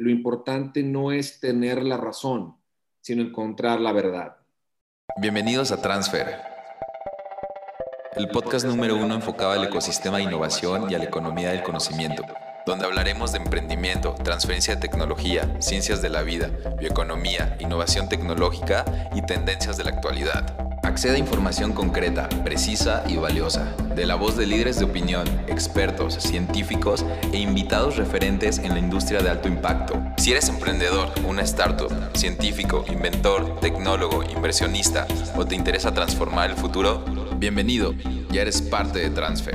lo importante no es tener la razón, sino encontrar la verdad. Bienvenidos a Transfer, el podcast número uno enfocado al ecosistema de innovación y a la economía del conocimiento, donde hablaremos de emprendimiento, transferencia de tecnología, ciencias de la vida, bioeconomía, innovación tecnológica y tendencias de la actualidad. Acceda a información concreta, precisa y valiosa, de la voz de líderes de opinión, expertos, científicos e invitados referentes en la industria de alto impacto. Si eres emprendedor, una startup, científico, inventor, tecnólogo, inversionista o te interesa transformar el futuro, bienvenido, ya eres parte de Transfer.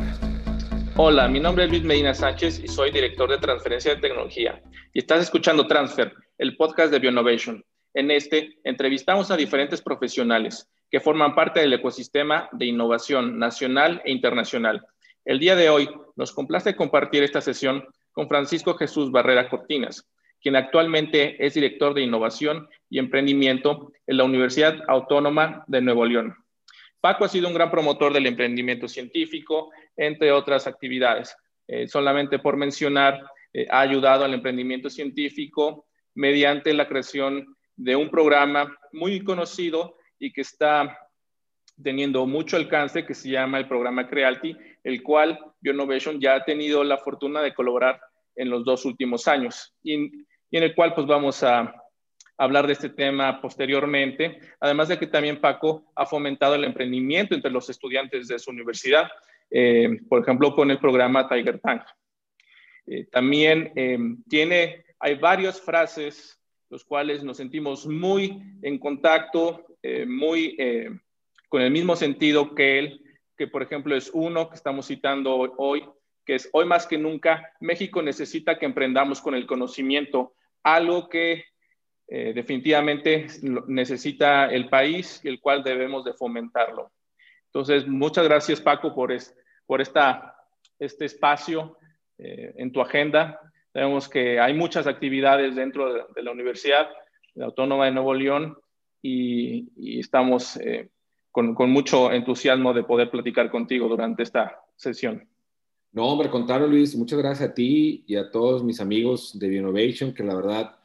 Hola, mi nombre es Luis Medina Sánchez y soy director de transferencia de tecnología. Y estás escuchando Transfer, el podcast de BioNovation. En este, entrevistamos a diferentes profesionales que forman parte del ecosistema de innovación nacional e internacional. El día de hoy nos complace compartir esta sesión con Francisco Jesús Barrera Cortinas, quien actualmente es director de innovación y emprendimiento en la Universidad Autónoma de Nuevo León. Paco ha sido un gran promotor del emprendimiento científico, entre otras actividades. Eh, solamente por mencionar, eh, ha ayudado al emprendimiento científico mediante la creación de un programa muy conocido y que está teniendo mucho alcance, que se llama el programa Creality, el cual BioNovation ya ha tenido la fortuna de colaborar en los dos últimos años y, en el cual pues vamos a hablar de este tema posteriormente, además de que también Paco ha fomentado el emprendimiento entre los estudiantes de su universidad, eh, por ejemplo, con el programa Tiger Tank. Eh, también eh, tiene, hay varias frases, los cuales nos sentimos muy en contacto eh, muy eh, con el mismo sentido que él, que por ejemplo es uno que estamos citando hoy, que es hoy más que nunca, México necesita que emprendamos con el conocimiento, algo que eh, definitivamente necesita el país y el cual debemos de fomentarlo. Entonces, muchas gracias Paco por, por esta, este espacio en tu agenda. Sabemos que hay muchas actividades dentro de, de la Universidad Autónoma de Nuevo León y, estamos eh, con, mucho entusiasmo de poder platicar contigo durante esta sesión. No, hombre, contrario, Luis, muchas gracias a ti y a todos mis amigos de Innovation, que la verdad,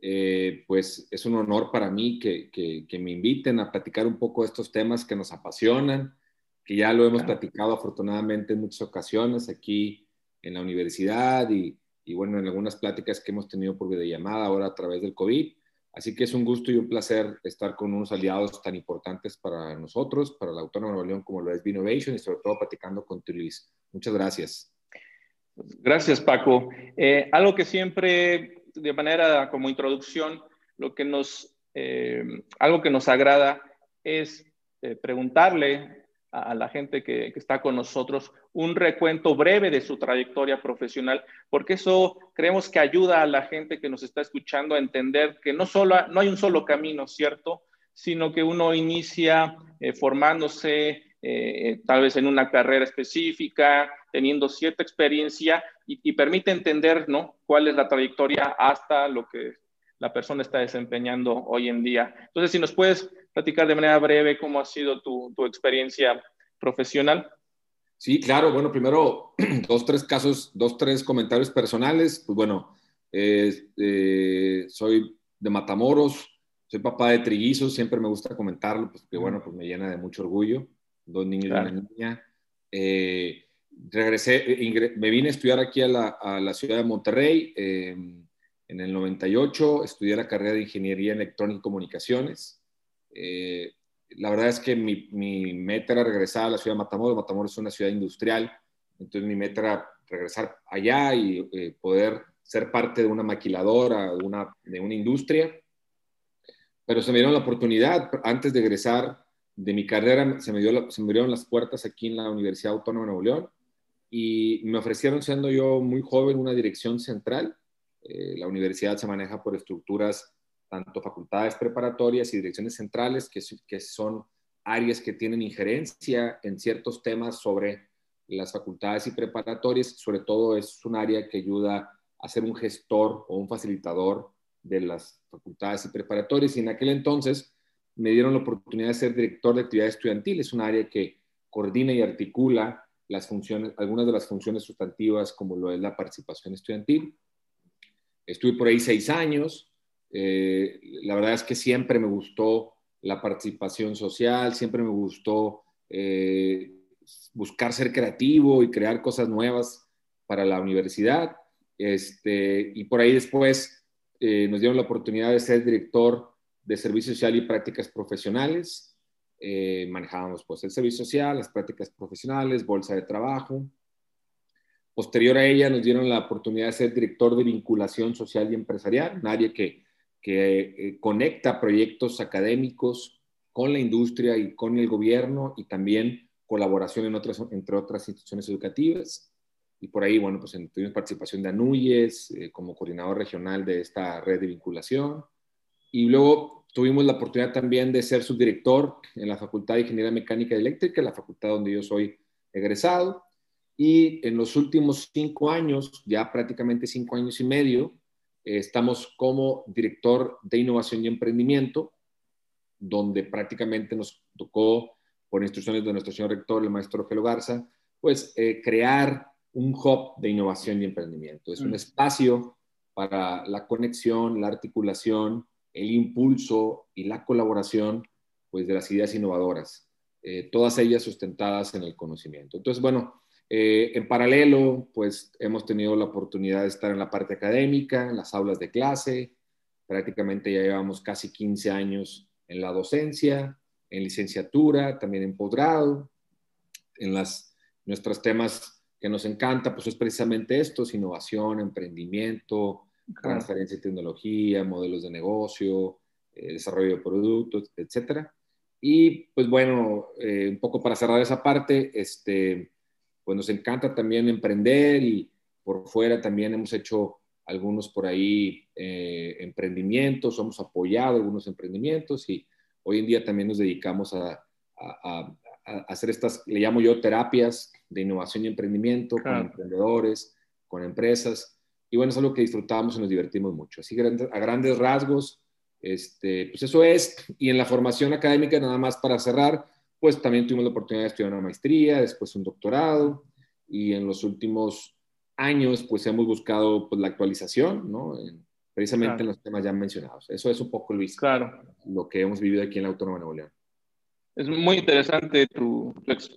eh, pues es un honor para mí que, que, me inviten a platicar un poco de estos temas que nos apasionan, que ya lo hemos platicado afortunadamente en muchas ocasiones aquí en la universidad y, y, bueno, en algunas pláticas que hemos tenido por videollamada ahora a través del COVID. Así que es un gusto y un placer estar con unos aliados tan importantes para nosotros, para la Autónoma de Nuevo León como lo es Innovation y sobre todo platicando con Luis. Muchas gracias. Gracias, Paco. Eh, algo que siempre, de manera como introducción, lo que nos, eh, algo que nos agrada es eh, preguntarle a, la gente que, está con nosotros un recuento breve de su trayectoria profesional, porque eso creemos que ayuda a la gente que nos está escuchando a entender que no, solo, no hay un solo camino, ¿cierto? Sino que uno inicia eh, formándose eh, tal vez en una carrera específica, teniendo cierta experiencia y, y, permite entender, ¿no? Cuál es la trayectoria hasta lo que la persona está desempeñando hoy en día. Entonces, si nos puedes platicar de manera breve cómo ha sido tu, tu experiencia profesional. Sí, claro. Bueno, primero, dos, tres casos, dos, tres comentarios personales. Pues bueno, eh, soy de Matamoros, soy papá de trillizos, siempre me gusta comentarlo, pues que bueno, pues me llena de mucho orgullo. Dos niños y una niña. Eh, regresé, me vine a estudiar aquí a la, a la ciudad de Monterrey. Eh, en el 98 estudié la carrera de Ingeniería en Electrónica y Comunicaciones. Eh, la verdad es que mi, meta era regresar a la ciudad de Matamoros. Matamoros es una ciudad industrial, entonces mi meta era regresar allá y eh, poder ser parte de una maquiladora, de una, industria. Pero se me dieron la oportunidad, antes de egresar de mi carrera, se me, dio se me las puertas aquí en la Universidad Autónoma de Nuevo León y me ofrecieron, siendo yo muy joven, una dirección central. Eh, la universidad se maneja por estructuras tanto facultades preparatorias y direcciones centrales, que, son áreas que tienen injerencia en ciertos temas sobre las facultades y preparatorias, sobre todo es un área que ayuda a ser un gestor o un facilitador de las facultades y preparatorias. Y en aquel entonces me dieron la oportunidad de ser director de actividad estudiantil. Es un área que coordina y articula algunas de las funciones sustantivas, como lo es la participación estudiantil. Estuve por ahí seis años. Eh, la verdad es que siempre me gustó la participación social, siempre me gustó eh, buscar ser creativo y crear cosas nuevas para la universidad. Este, y por ahí después eh, nos dieron la oportunidad de ser director de Servicio Social y Prácticas Profesionales. manejábamos pues el servicio social, las prácticas profesionales, bolsa de trabajo. Posterior a ella nos dieron la oportunidad de ser director de vinculación social y empresarial, nadie que, que eh, conecta proyectos académicos con la industria y con el gobierno y también colaboración entre otras instituciones educativas. Y por ahí, bueno, pues tuvimos participación de ANUYES eh, como coordinador regional de esta red de vinculación. Y luego tuvimos la oportunidad también de ser subdirector en la Facultad de Ingeniería Mecánica y Eléctrica, la facultad donde yo soy egresado. Y en los últimos cinco años, ya prácticamente cinco años y medio, estamos como director de innovación y emprendimiento, donde prácticamente nos tocó, por instrucciones de nuestro señor rector, el maestro Gelo Garza, pues eh, crear un hub de innovación y emprendimiento. Es un mm. espacio para la conexión, la articulación, el impulso y la colaboración pues, de las ideas innovadoras, eh, todas ellas sustentadas en el conocimiento. Entonces, bueno, eh, en paralelo, pues hemos tenido la oportunidad de estar en la parte académica, en las aulas de clase. Prácticamente ya llevamos casi 15 años en la docencia, en licenciatura, también en posgrado. En las, nuestros temas que nos encanta, pues es precisamente esto, innovación, emprendimiento, transferencia de tecnología, modelos de negocio, eh, desarrollo de productos, etcétera. Y pues bueno, eh, un poco para cerrar esa parte, este, pues nos encanta también emprender y por fuera también hemos hecho algunos por ahí eh, emprendimientos, hemos apoyado algunos emprendimientos y hoy en día también nos dedicamos a, hacer estas, le llamo yo terapias de innovación y emprendimiento con emprendedores, con empresas. Y bueno, es algo que disfrutamos y nos divertimos mucho. Así a grandes rasgos, este, pues eso es. Y en la formación académica, nada más para cerrar, pues también tuvimos la oportunidad de estudiar una maestría, después un doctorado, y en los últimos años, pues hemos buscado pues, la actualización, ¿no? precisamente en los temas ya mencionados. Eso es un poco, Luis, claro. lo que hemos vivido aquí en la Autónoma de Nuevo León. Es muy interesante tu,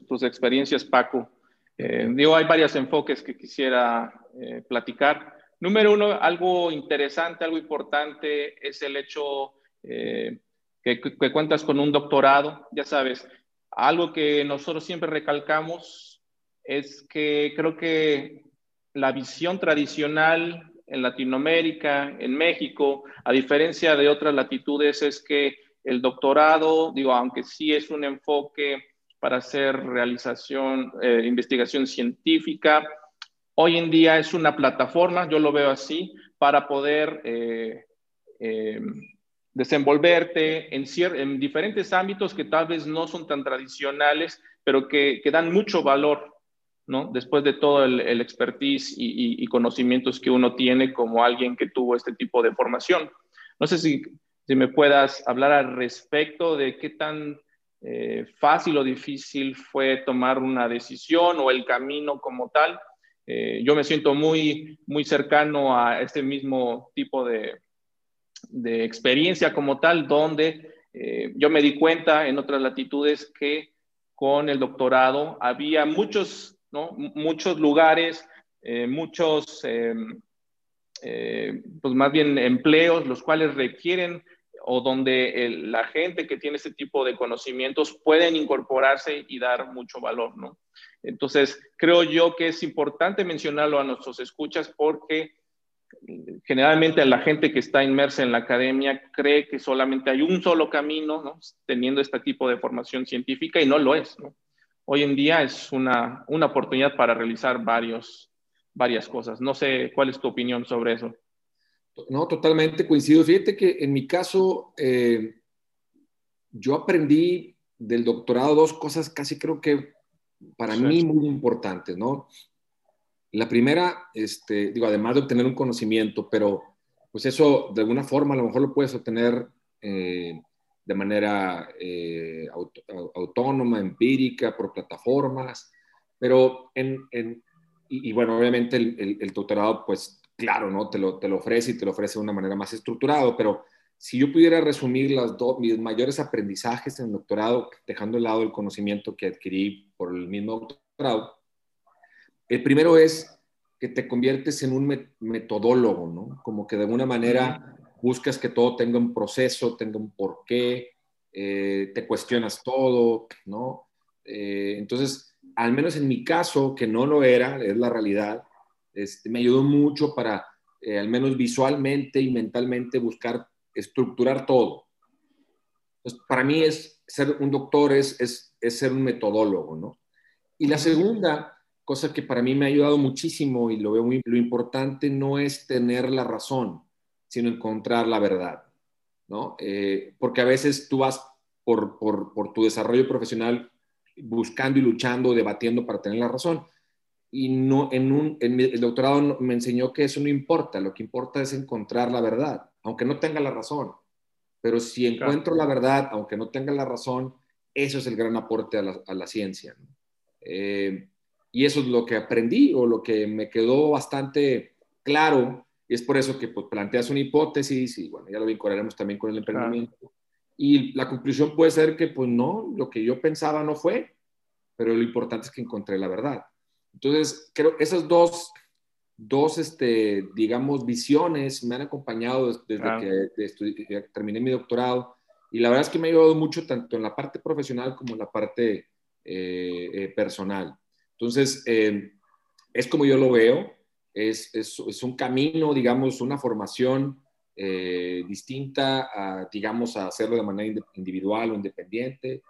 tus experiencias, Paco. Eh, digo, hay varios enfoques que quisiera eh, platicar. Número uno, algo interesante, algo importante es el hecho eh, que, que, cuentas con un doctorado. Ya sabes, algo que nosotros siempre recalcamos es que creo que la visión tradicional en Latinoamérica, en México, a diferencia de otras latitudes, es que el doctorado, digo, aunque sí es un enfoque para hacer realización, eh, investigación científica, hoy en día es una plataforma, yo lo veo así, para poder eh, eh, desenvolverte en, en, diferentes ámbitos que tal vez no son tan tradicionales, pero que, que dan mucho valor, ¿no? Después de todo el, el expertise y, y, conocimientos que uno tiene como alguien que tuvo este tipo de formación. No sé si, si me puedas hablar al respecto de qué tan eh, fácil o difícil fue tomar una decisión o el camino como tal. Eh, yo me siento muy, muy cercano a este mismo tipo de, de experiencia como tal, donde eh, yo me di cuenta en otras latitudes que con el doctorado había muchos, ¿no? muchos lugares, eh, muchos, em, eh, pues más bien empleos, los cuales requieren o donde la gente que tiene este tipo de conocimientos pueden incorporarse y dar mucho valor, ¿no? Entonces, creo yo que es importante mencionarlo a nuestros escuchas porque generalmente la gente que está inmersa en la academia cree que solamente hay un solo camino, ¿no? teniendo este tipo de formación científica y no lo es. ¿no? Hoy en día es una, una oportunidad para realizar varios, varias cosas. No sé cuál es tu opinión sobre eso. No, totalmente coincido. Fíjate que en mi caso, eh, yo aprendí del doctorado dos cosas casi creo que para mí muy importantes, ¿no? La primera, este, digo, además de obtener un conocimiento, pero pues eso de alguna forma a lo mejor lo puedes obtener eh, de manera eh, autónoma, empírica, por plataformas, pero en, y, bueno, obviamente el, el, doctorado pues claro, ¿no? Te lo, te lo ofrece y te lo ofrece de una manera más estructurada, pero si yo pudiera resumir las dos, mis mayores aprendizajes en el doctorado, dejando de lado el conocimiento que adquirí por el mismo doctorado, el primero es que te conviertes en un metodólogo, ¿no? Como que de alguna manera buscas que todo tenga un proceso, tenga un porqué, eh, te cuestionas todo, ¿no? Eh, entonces, al menos en mi caso, que no lo era, es la realidad, este, me ayudó mucho para, eh, al menos visualmente y mentalmente, buscar estructurar todo. Entonces, para mí es ser un doctor, es, es, es ser un metodólogo, ¿no? Y la segunda cosa que para mí me ha ayudado muchísimo y lo veo muy lo importante no es tener la razón, sino encontrar la verdad, ¿no? Eh, porque a veces tú vas por, por, por, tu desarrollo profesional buscando y luchando, debatiendo para tener la razón. Y no, en, un, en el doctorado me enseñó que eso no importa, lo que importa es encontrar la verdad aunque no tenga la razón. Pero si encuentro la verdad, aunque no tenga la razón, eso es el gran aporte a la, ciencia. Eh, y eso es lo que aprendí o lo que me quedó bastante claro. Y es por eso que pues, planteas una hipótesis y bueno, ya lo vincularemos también con el emprendimiento. Y la conclusión puede ser que pues no, lo que yo pensaba no fue, pero lo importante es que encontré la verdad. Entonces, creo que esas dos dos, este, digamos, visiones me han acompañado desde que terminé mi doctorado y la verdad es que me ha ayudado mucho tanto en la parte profesional como en la parte eh, eh, personal. Entonces, eh, es como yo lo veo, es, es, es, un camino, digamos, una formación distinta a, digamos, a hacerlo de manera individual o independiente.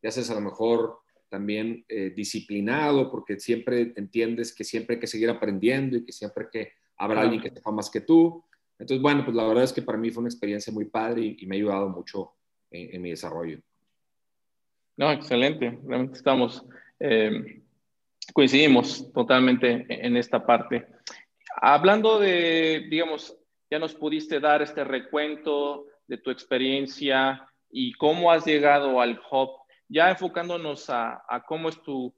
Ya haces a lo mejor también eh, disciplinado, porque siempre entiendes que siempre hay que seguir aprendiendo y que siempre que habrá alguien que sepa más que tú. Entonces, bueno, pues la verdad es que para mí fue una experiencia muy padre y, me ha ayudado mucho en, mi desarrollo. No, excelente. Realmente estamos, eh, coincidimos totalmente en esta parte. Hablando de, digamos, ya nos pudiste dar este recuento de tu experiencia y cómo has llegado al hub ya enfocándonos a, cómo es tu,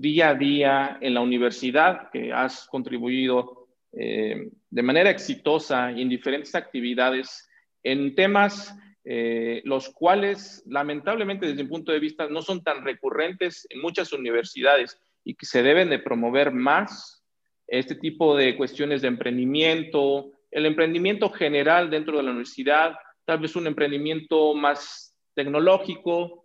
día a día en la universidad, que has contribuido eh, de manera exitosa en diferentes actividades en temas eh, los cuales lamentablemente desde mi punto de vista no son tan recurrentes en muchas universidades y que se deben de promover más este tipo de cuestiones de emprendimiento, el emprendimiento general dentro de la universidad, tal vez un emprendimiento más tecnológico,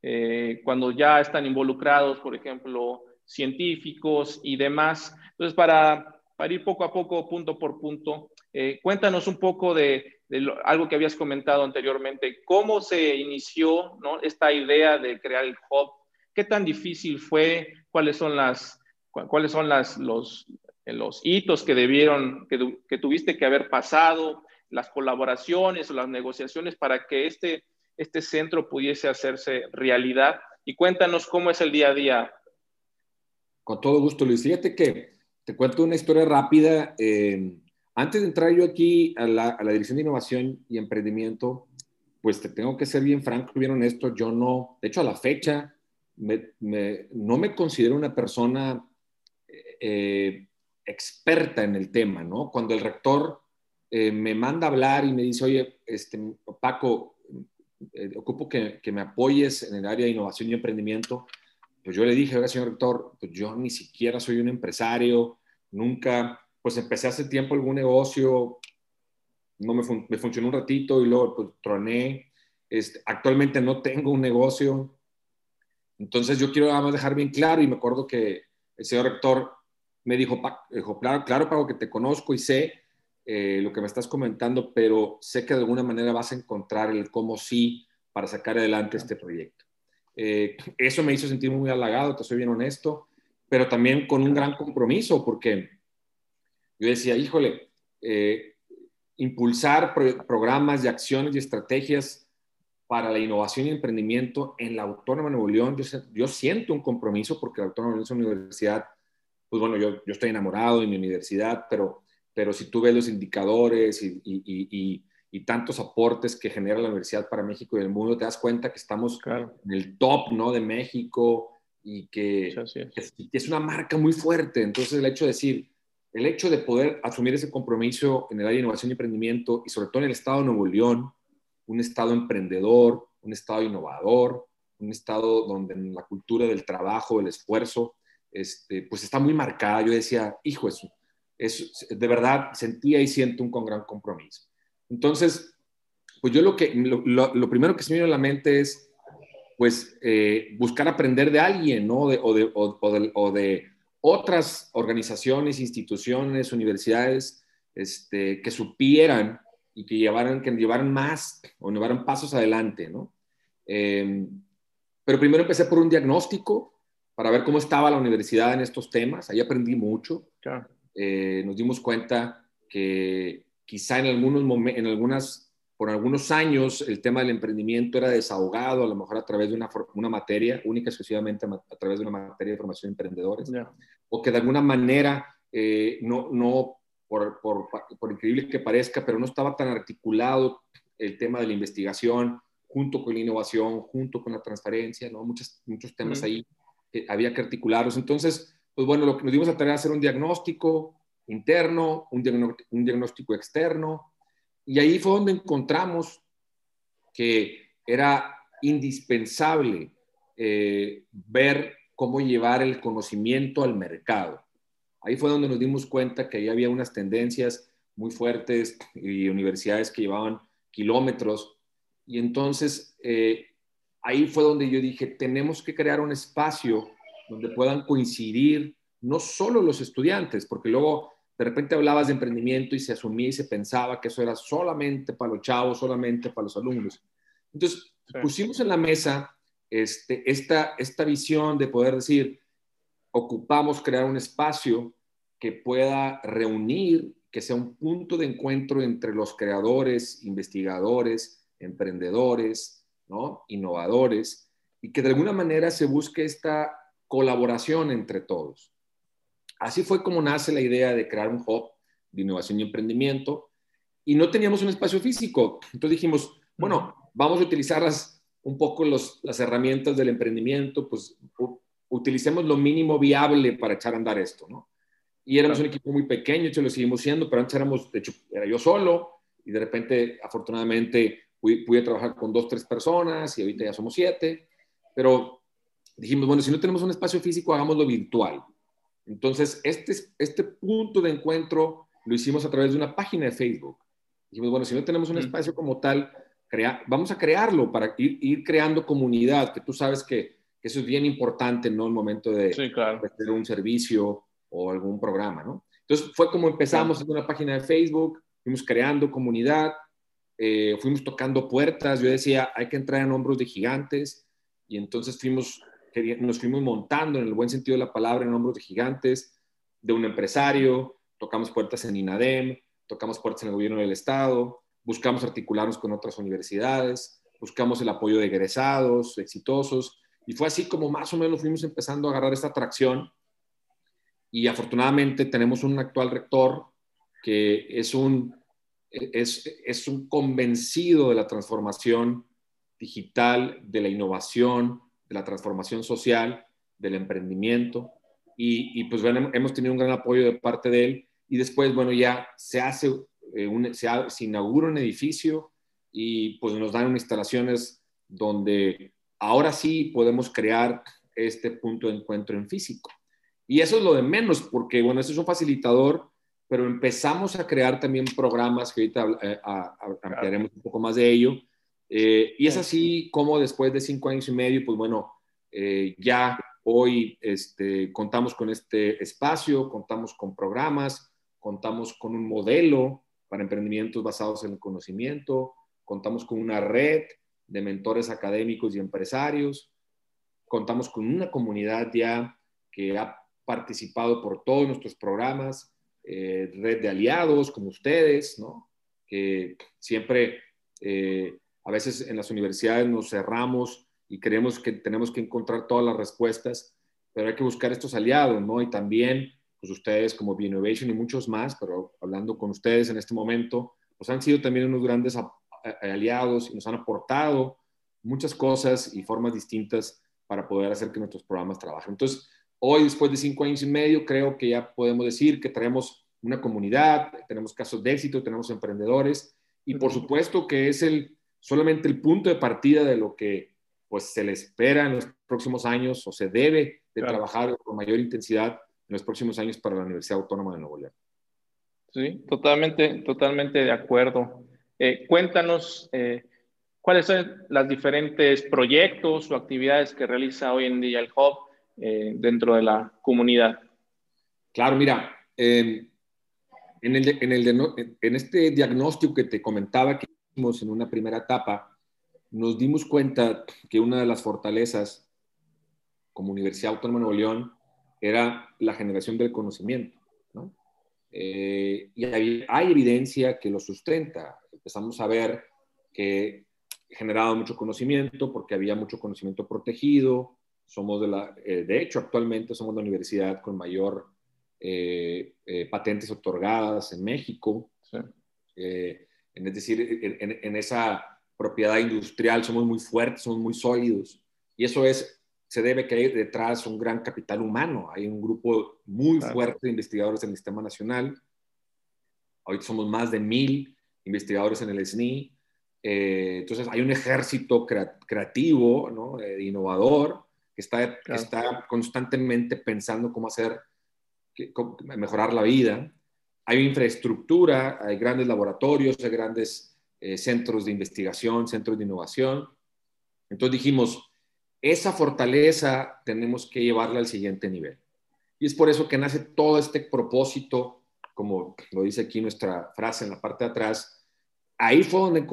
eh, cuando ya están involucrados, por ejemplo, científicos y demás. Entonces, para, para ir poco a poco, punto por punto, eh, cuéntanos un poco de, algo que habías comentado anteriormente, cómo se inició ¿no? esta idea de crear el hub, qué tan difícil fue, cuáles son, las, cuáles son las, los, los hitos que debieron, que, que tuviste que haber pasado, las colaboraciones o las negociaciones para que este este centro pudiese hacerse realidad. Y cuéntanos cómo es el día a día. Con todo gusto, Luis. Fíjate que te cuento una historia rápida. Eh, antes de entrar yo aquí a la, Dirección de Innovación y Emprendimiento, pues te tengo que ser bien franco, bien honesto. Yo no, de hecho, a la fecha, no me considero una persona eh, experta en el tema, ¿no? Cuando el rector eh, me manda a hablar y me dice, oye, este, Paco, eh, ocupo que, me apoyes en el área de innovación y emprendimiento. Pues yo le dije, oiga, señor rector, pues yo ni siquiera soy un empresario, nunca, pues empecé hace tiempo algún negocio, no me, me funcionó un ratito y luego pues, troné. Este, actualmente no tengo un negocio. Entonces yo quiero además dejar bien claro y me acuerdo que el señor rector me dijo, dijo claro, claro, Paco, que te conozco y sé eh, lo que me estás comentando, pero sé que de alguna manera vas a encontrar el cómo sí para sacar adelante este proyecto. Eh, eso me hizo sentir muy halagado, te soy bien honesto, pero también con un gran compromiso, porque yo decía, híjole, eh, impulsar programas y acciones y estrategias para la innovación y emprendimiento en la Autónoma de Nuevo León, yo, yo siento un compromiso porque la Autónoma de Nuevo León es una universidad, pues bueno, yo, yo estoy enamorado de mi universidad, pero pero si tú ves los indicadores y, tantos aportes que genera la universidad para México y el mundo, te das cuenta que estamos en el top ¿no? de México y que, es. una marca muy fuerte. Entonces el hecho de decir, el hecho de poder asumir ese compromiso en el área de innovación y emprendimiento y sobre todo en el estado de Nuevo León, un estado emprendedor, un estado innovador, un estado donde la cultura del trabajo, el esfuerzo, este, pues está muy marcada. Yo decía, hijo, eso, es, de verdad sentía y siento un con gran compromiso. Entonces, pues yo lo que, lo, primero que se me vino a la mente es, pues, eh, buscar aprender de alguien, ¿no? De, o, de, o, de, otras organizaciones, instituciones, universidades, este, que supieran y que llevaran, que llevaran más o llevaran pasos adelante, ¿no? Em, pero primero empecé por un diagnóstico para ver cómo estaba la universidad en estos temas. Ahí aprendí mucho. Eh, nos dimos cuenta que quizá en algunos en algunas, por algunos años el tema del emprendimiento era desahogado, a lo mejor a través de una, una materia, única exclusivamente a, través de una materia de formación de emprendedores, o que de alguna manera, eh, no, no por, por, por increíble que parezca, pero no estaba tan articulado el tema de la investigación, junto con la innovación, junto con la transparencia, ¿no? Muchos, muchos temas ahí que había que articularlos. Entonces, pues bueno, lo que nos dimos a tarea hacer un diagnóstico interno, un, diagnóstico externo, y ahí fue donde encontramos que era indispensable eh, ver cómo llevar el conocimiento al mercado. Ahí fue donde nos dimos cuenta que ahí había unas tendencias muy fuertes y universidades que llevaban kilómetros y entonces eh, ahí fue donde yo dije, tenemos que crear un espacio donde puedan coincidir no solo los estudiantes, porque luego de repente hablabas de emprendimiento y se asumía y se pensaba que eso era solamente para los chavos, solamente para los alumnos. Entonces pusimos en la mesa este, esta, esta visión de poder decir, ocupamos crear un espacio que pueda reunir, que sea un punto de encuentro entre los creadores, investigadores, emprendedores, ¿no? innovadores, y que de alguna manera se busque esta colaboración entre todos. Así fue como nace la idea de crear un hub de innovación y emprendimiento, y no teníamos un espacio físico. Entonces dijimos, bueno, vamos a utilizar las, un poco los, las herramientas del emprendimiento, pues utilicemos lo mínimo viable para echar a andar esto, ¿no? Y éramos un equipo muy pequeño, hecho lo seguimos siendo, pero antes éramos, de hecho, era yo solo, y de repente, afortunadamente, pude, trabajar con dos, tres personas y ahorita ya somos siete, pero dijimos, bueno, si no tenemos un espacio físico, hagámoslo virtual. Entonces, este, este punto de encuentro lo hicimos a través de una página de Facebook. Dijimos, bueno, si no tenemos un espacio como tal, crea, vamos a crearlo para ir, ir, creando comunidad, que tú sabes que, eso es bien importante, ¿no? El momento de, sí, claro. de un servicio o algún programa, ¿no? Entonces, fue como empezamos en una página de Facebook, fuimos creando comunidad, eh, fuimos tocando puertas, yo decía, hay que entrar en hombros de gigantes, y entonces fuimos, nos fuimos montando en el buen sentido de la palabra en hombros de gigantes, de un empresario, tocamos puertas en INADEM, tocamos puertas en el gobierno del Estado, buscamos articularnos con otras universidades, buscamos el apoyo de egresados exitosos, y fue así como más o menos fuimos empezando a agarrar esta atracción, y afortunadamente tenemos un actual rector que es un es, un convencido de la transformación digital, de la innovación, de la transformación social, del emprendimiento. Y, pues bueno, hemos tenido un gran apoyo de parte de él. Y después, bueno, ya se hace, eh, un, se, se, inaugura un edificio y pues nos dan instalaciones donde ahora sí podemos crear este punto de encuentro en físico. Y eso es lo de menos, porque bueno, eso es un facilitador pero empezamos a crear también programas que ahorita eh, ampliaremos un poco más de ello. Eh, y es así como después de cinco años y medio, pues bueno, eh, ya hoy este, contamos con este espacio, contamos con programas, contamos con un modelo para emprendimientos basados en el conocimiento, contamos con una red de mentores académicos y empresarios, contamos con una comunidad ya que ha participado por todos nuestros programas, eh, red de aliados como ustedes, ¿no? que siempre, eh, a veces en las universidades nos cerramos y creemos que tenemos que encontrar todas las respuestas, pero hay que buscar estos aliados, ¿no? Y también, pues ustedes como B-Innovation y muchos más, pero hablando con ustedes en este momento, pues han sido también unos grandes aliados y nos han aportado muchas cosas y formas distintas para poder hacer que nuestros programas trabajen. Entonces, Hoy, después de cinco años y medio, creo que ya podemos decir que traemos una comunidad, tenemos casos de éxito, tenemos emprendedores y por supuesto que es el, solamente el punto de partida de lo que pues se le espera en los próximos años o se debe de trabajar con mayor intensidad en los próximos años para la Universidad Autónoma de Nuevo León. Sí, totalmente, totalmente de acuerdo. Eh, cuéntanos eh, cuáles son los diferentes proyectos o actividades que realiza hoy en día el Hub eh, dentro de la comunidad. Claro, mira, en, el, en, el, en este diagnóstico que te comentaba que hicimos en una primera etapa, nos dimos cuenta que una de las fortalezas como Universidad Autónoma de Nuevo León era la generación del conocimiento. ¿no? Eh, y hay, evidencia que lo sustenta. Empezamos a ver que generaba mucho conocimiento porque había mucho conocimiento protegido. Somos de la, eh, de hecho, actualmente somos la universidad con mayor eh, patentes otorgadas en México. es decir, en, esa propiedad industrial, somos muy fuertes, somos muy sólidos. Y eso es, se debe que hay detrás un gran capital humano. Hay un grupo muy fuerte de investigadores en el Sistema Nacional. Hoy somos más de mil investigadores en el SNI. Eh, entonces hay un ejército creativo, ¿no? Eh, innovador, que está, está constantemente pensando cómo hacer, cómo mejorar la vida. Hay infraestructura, hay grandes laboratorios, hay grandes eh, centros de investigación, centros de innovación. Entonces dijimos, esa fortaleza tenemos que llevarla al siguiente nivel. Y es por eso que nace todo este propósito, como lo dice aquí nuestra frase en la parte de atrás. Ahí fue donde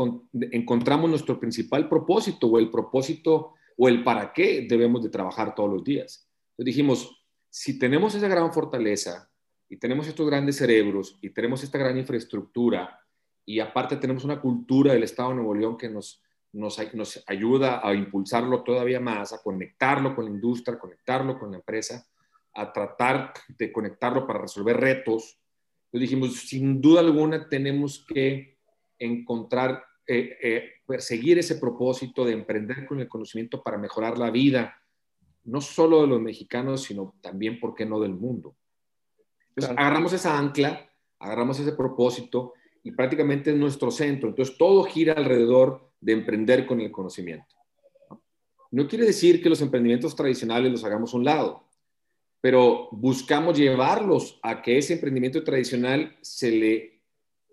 encontramos nuestro principal propósito o el propósito o el para qué debemos de trabajar todos los días. Entonces dijimos, si tenemos esa gran fortaleza y tenemos estos grandes cerebros y tenemos esta gran infraestructura y aparte tenemos una cultura del Estado de Nuevo León que nos, nos, nos, ayuda a impulsarlo todavía más, a conectarlo con la industria, a conectarlo con la empresa, a tratar de conectarlo para resolver retos. Entonces dijimos, sin duda alguna tenemos que encontrar, eh, eh, perseguir ese propósito de emprender con el conocimiento para mejorar la vida, no solo de los mexicanos, sino también, ¿por qué no, del mundo? Entonces, agarramos esa ancla, agarramos ese propósito y prácticamente es nuestro centro. Entonces, todo gira alrededor de emprender con el conocimiento. No quiere decir que los emprendimientos tradicionales los hagamos a un lado, pero buscamos llevarlos a que ese emprendimiento tradicional se le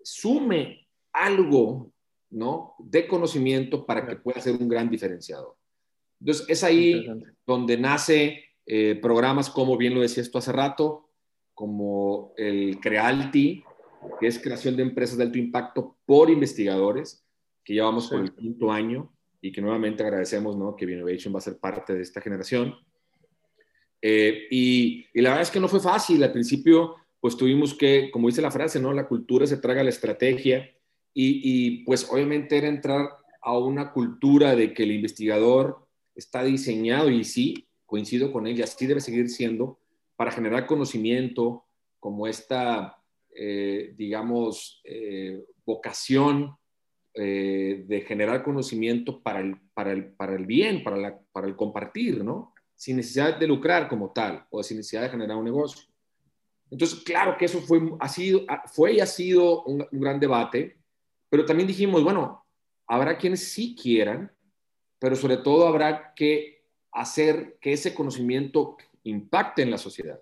sume algo ¿no? de conocimiento para que pueda ser un gran diferenciador. Entonces, es ahí donde nace eh, programas como, bien lo decía esto hace rato, como el Crealti, que es creación de empresas de alto impacto por investigadores, que llevamos por el quinto año y que nuevamente agradecemos ¿no? que Innovation va a ser parte de esta generación. Eh, y, y, la verdad es que no fue fácil. Al principio, pues tuvimos que, como dice la frase, ¿no? La cultura se traga la estrategia y, y pues obviamente era entrar a una cultura de que el investigador está diseñado y sí, coincido con ella, así debe seguir siendo para generar conocimiento como esta eh, digamos, eh, vocación de generar conocimiento para el, para el, para el bien, para, la, para el compartir, ¿no? Sin necesidad de lucrar como tal o sin necesidad de generar un negocio. Entonces, claro que eso fue, ha sido, fue y ha sido un, un gran debate, pero también dijimos, bueno, habrá quienes sí quieran, pero sobre todo habrá que hacer que ese conocimiento impacte en la sociedad.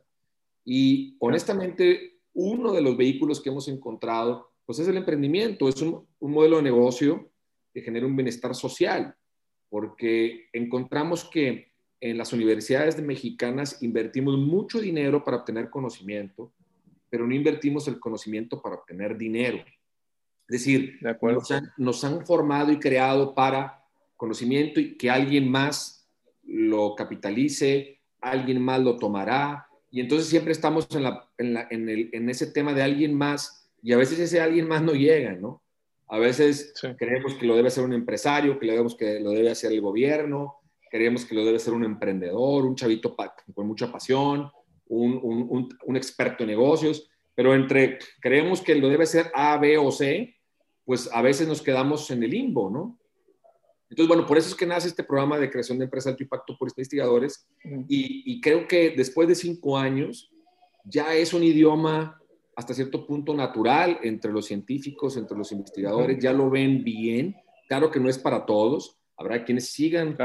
Y honestamente, uno de los vehículos que hemos encontrado, pues es el emprendimiento, es un, modelo de negocio que genera un bienestar social, porque encontramos que en las universidades mexicanas invertimos mucho dinero para obtener conocimiento, pero no invertimos el conocimiento para obtener dinero. Es decir, Nos, han, nos, han, formado y creado para conocimiento y que alguien más lo capitalice, alguien más lo tomará, y entonces siempre estamos en, la, en, la, en, el, en, ese tema de alguien más y a veces ese alguien más no llega, ¿no? A veces creemos que lo debe hacer un empresario, que creemos que lo debe hacer el gobierno, creemos que lo debe hacer un emprendedor, un chavito con mucha pasión, un, un, un, experto en negocios, pero entre creemos que lo debe ser A, B o C, pues a veces nos quedamos en el limbo, ¿no? Entonces, bueno, por eso es que nace este programa de creación de empresas de alto impacto por investigadores y, creo que después de cinco años ya es un idioma hasta cierto punto natural entre los científicos, entre los investigadores, ya lo ven bien. Claro que no es para todos, habrá quienes sigan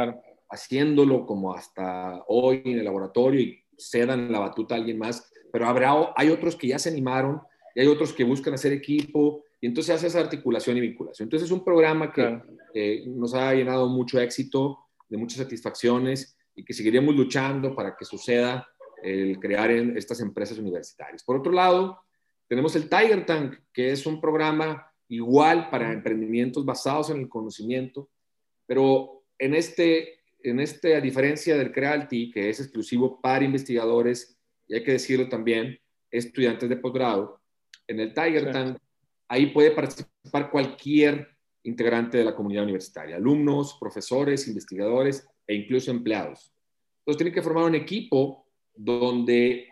haciéndolo como hasta hoy en el laboratorio y cedan la batuta a alguien más, pero habrá, hay otros que ya se animaron y hay otros que buscan hacer equipo y entonces hace esa articulación y vinculación. Entonces es un programa que nos ha llenado mucho éxito, de muchas satisfacciones y que seguiremos luchando para que suceda el crear en estas empresas universitarias. Por otro lado, tenemos el Tiger Tank, que es un programa igual para emprendimientos basados en el conocimiento, pero en este, en este a diferencia del Crealti, que es exclusivo para investigadores, y hay que decirlo también, estudiantes de posgrado, en el Tiger Tank, ahí puede participar cualquier integrante de la comunidad universitaria, alumnos, profesores, investigadores e incluso empleados. Entonces tienen que formar un equipo donde,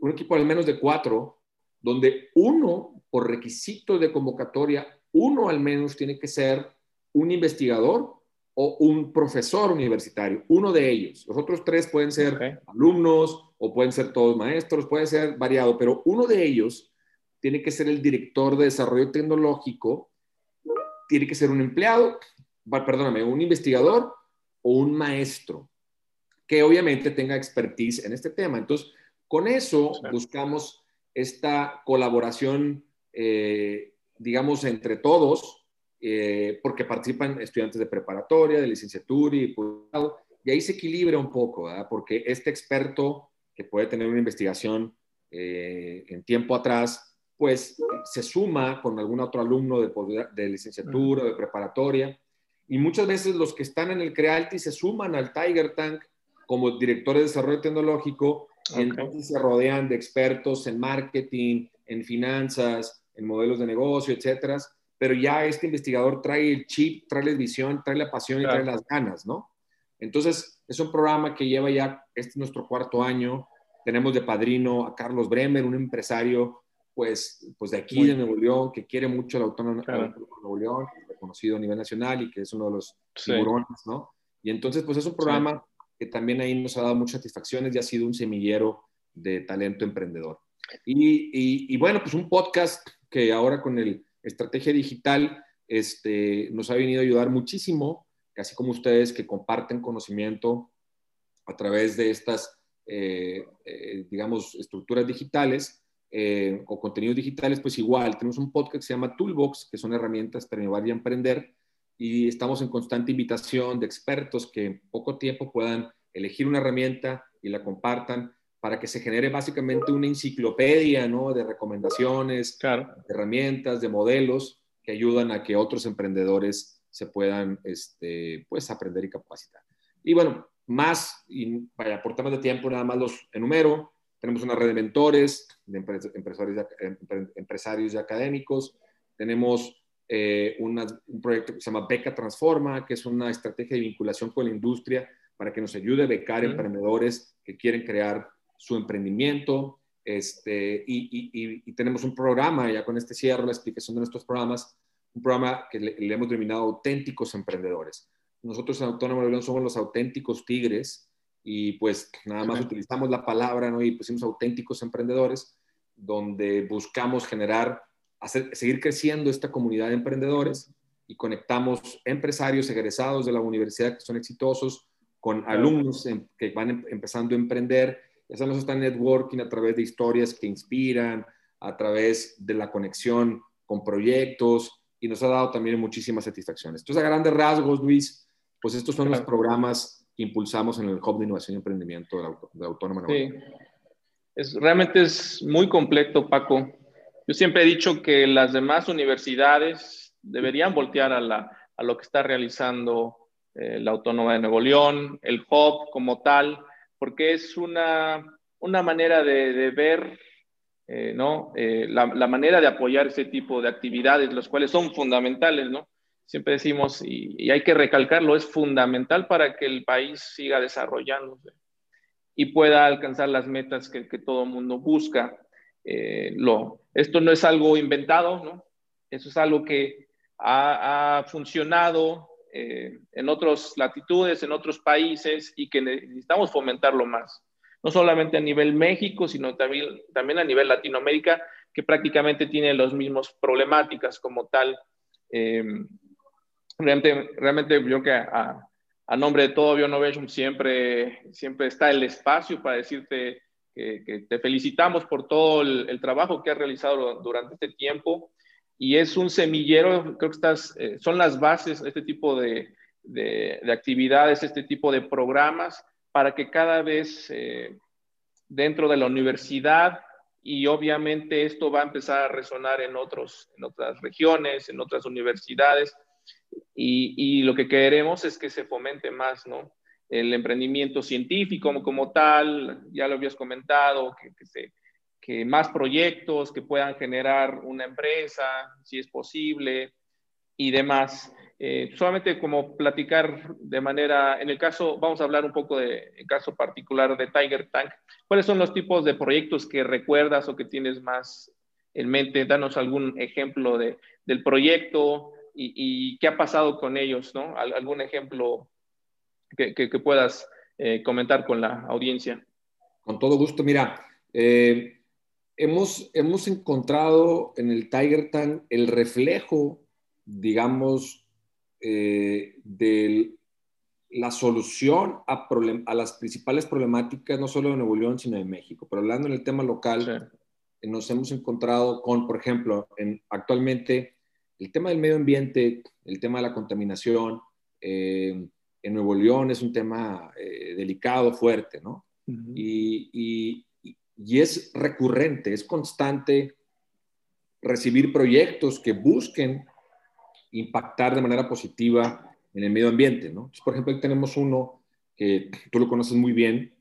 un equipo al menos de cuatro, donde uno, por requisito de convocatoria, uno al menos tiene que ser un investigador o un profesor universitario, uno de ellos. Los otros tres pueden ser alumnos o pueden ser todos maestros, puede ser variado, pero uno de ellos tiene que ser el director de desarrollo tecnológico, tiene que ser un empleado, perdóname, un investigador o un maestro que obviamente tenga expertise en este tema. Entonces, con eso buscamos esta colaboración, eh, digamos, entre todos, eh, porque participan estudiantes de preparatoria, de licenciatura y, y ahí se equilibra un poco, ¿verdad? porque este experto que puede tener una investigación eh, en tiempo atrás, pues se suma con algún otro alumno de, de licenciatura, de preparatoria, y muchas veces los que están en el CREALTI se suman al Tiger Tank como directores de desarrollo tecnológico entonces se rodean de expertos en marketing, en finanzas, en modelos de negocio, etcétera. Pero ya este investigador trae el chip, trae la visión, trae la pasión y trae las ganas, ¿no? Entonces, es un programa que lleva ya, este es nuestro cuarto año. Tenemos de padrino a Carlos Bremer, un empresario, pues, pues de aquí, de Nuevo León, que quiere mucho la autónoma de Nuevo León, reconocido a nivel nacional y que es uno de los tiburones, ¿no? Y entonces, pues es un programa que también ahí nos ha dado muchas satisfacciones y ha sido un semillero de talento emprendedor. Y, bueno, pues un podcast que ahora con el Estrategia Digital este, nos ha venido a ayudar muchísimo, así como ustedes que comparten conocimiento a través de estas, eh, eh, digamos, estructuras digitales eh, o contenidos digitales, pues igual, tenemos un podcast que se llama Toolbox, que son herramientas para innovar y emprender, y estamos en constante invitación de expertos que en poco tiempo puedan elegir una herramienta y la compartan para que se genere básicamente una enciclopedia ¿no? de recomendaciones, de herramientas, de modelos que ayudan a que otros emprendedores se puedan este, pues, aprender y capacitar. Y bueno, más, y vaya, por temas de tiempo nada más los enumero. Tenemos una red de mentores, de empresarios, empresarios y académicos. Tenemos eh, un proyecto que se llama Beca Transforma, que es una estrategia de vinculación con la industria para que nos ayude a becar emprendedores que quieren crear su emprendimiento. Este, y, tenemos un programa, ya con este cierre, la explicación de nuestros programas, un programa que le, hemos denominado Auténticos Emprendedores. Nosotros en Autónomo de León somos los auténticos tigres y pues nada más utilizamos la palabra ¿no? y pusimos auténticos emprendedores, donde buscamos generar seguir creciendo esta comunidad de emprendedores y conectamos empresarios egresados de la universidad que son exitosos con alumnos que van em, empezando a emprender. Hacemos esta networking a través de historias que inspiran, a través de la conexión con proyectos y nos ha dado también muchísimas satisfacciones. Entonces, a grandes rasgos, Luis, pues estos son los programas que impulsamos en el Hub de Innovación y Emprendimiento de, la, Autónoma. Sí. Es, realmente es muy completo, Paco. Yo siempre he dicho que las demás universidades deberían voltear a, la, a lo que está realizando eh, la Autónoma de Nuevo León, el HOP como tal, porque es una, una manera de, ver eh, ¿no? Eh, la, la, manera de apoyar ese tipo de actividades, los cuales son fundamentales, ¿no? Siempre decimos, y, hay que recalcarlo, es fundamental para que el país siga desarrollándose y pueda alcanzar las metas que, que todo el mundo busca. lo, esto no es algo inventado, ¿no? Eso es algo que ha, funcionado eh, en otras latitudes, en otros países y que necesitamos fomentarlo más. No solamente a nivel México, sino también, también a nivel Latinoamérica, que prácticamente tiene las mismas problemáticas como tal. Em, realmente, realmente yo que a, a, nombre de todo Bionovation siempre, siempre está el espacio para decirte que, te felicitamos por todo el, trabajo que has realizado durante este tiempo y es un semillero, creo que estás, eh, son las bases este tipo de, de, actividades, este tipo de programas para que cada vez eh, dentro de la universidad y obviamente esto va a empezar a resonar en, otros, en otras regiones, en otras universidades y, y lo que queremos es que se fomente más, ¿no? El emprendimiento científico como, tal, ya lo habías comentado, que, que, se, que más proyectos que puedan generar una empresa, si es posible, y demás. Eh, solamente como platicar de manera, en el caso, vamos a hablar un poco de, caso particular de Tiger Tank. ¿Cuáles son los tipos de proyectos que recuerdas o que tienes más en mente? Danos algún ejemplo de, del proyecto y, qué ha pasado con ellos, ¿no? algún ejemplo que, que, puedas eh, comentar con la audiencia. Con todo gusto. Mira, eh, hemos, hemos encontrado en el Tiger Tank el reflejo, digamos, eh, de la solución a, a, las principales problemáticas, no solo de Nuevo León, sino de México. Pero hablando en el tema local, eh, nos hemos encontrado con, por ejemplo, en, actualmente el tema del medio ambiente, el tema de la contaminación, eh, en Nuevo León es un tema delicado, fuerte, ¿no? y, y, y es recurrente, es constante recibir proyectos que busquen impactar de manera positiva en el medio ambiente, ¿no? por ejemplo, tenemos uno que tú lo conoces muy bien,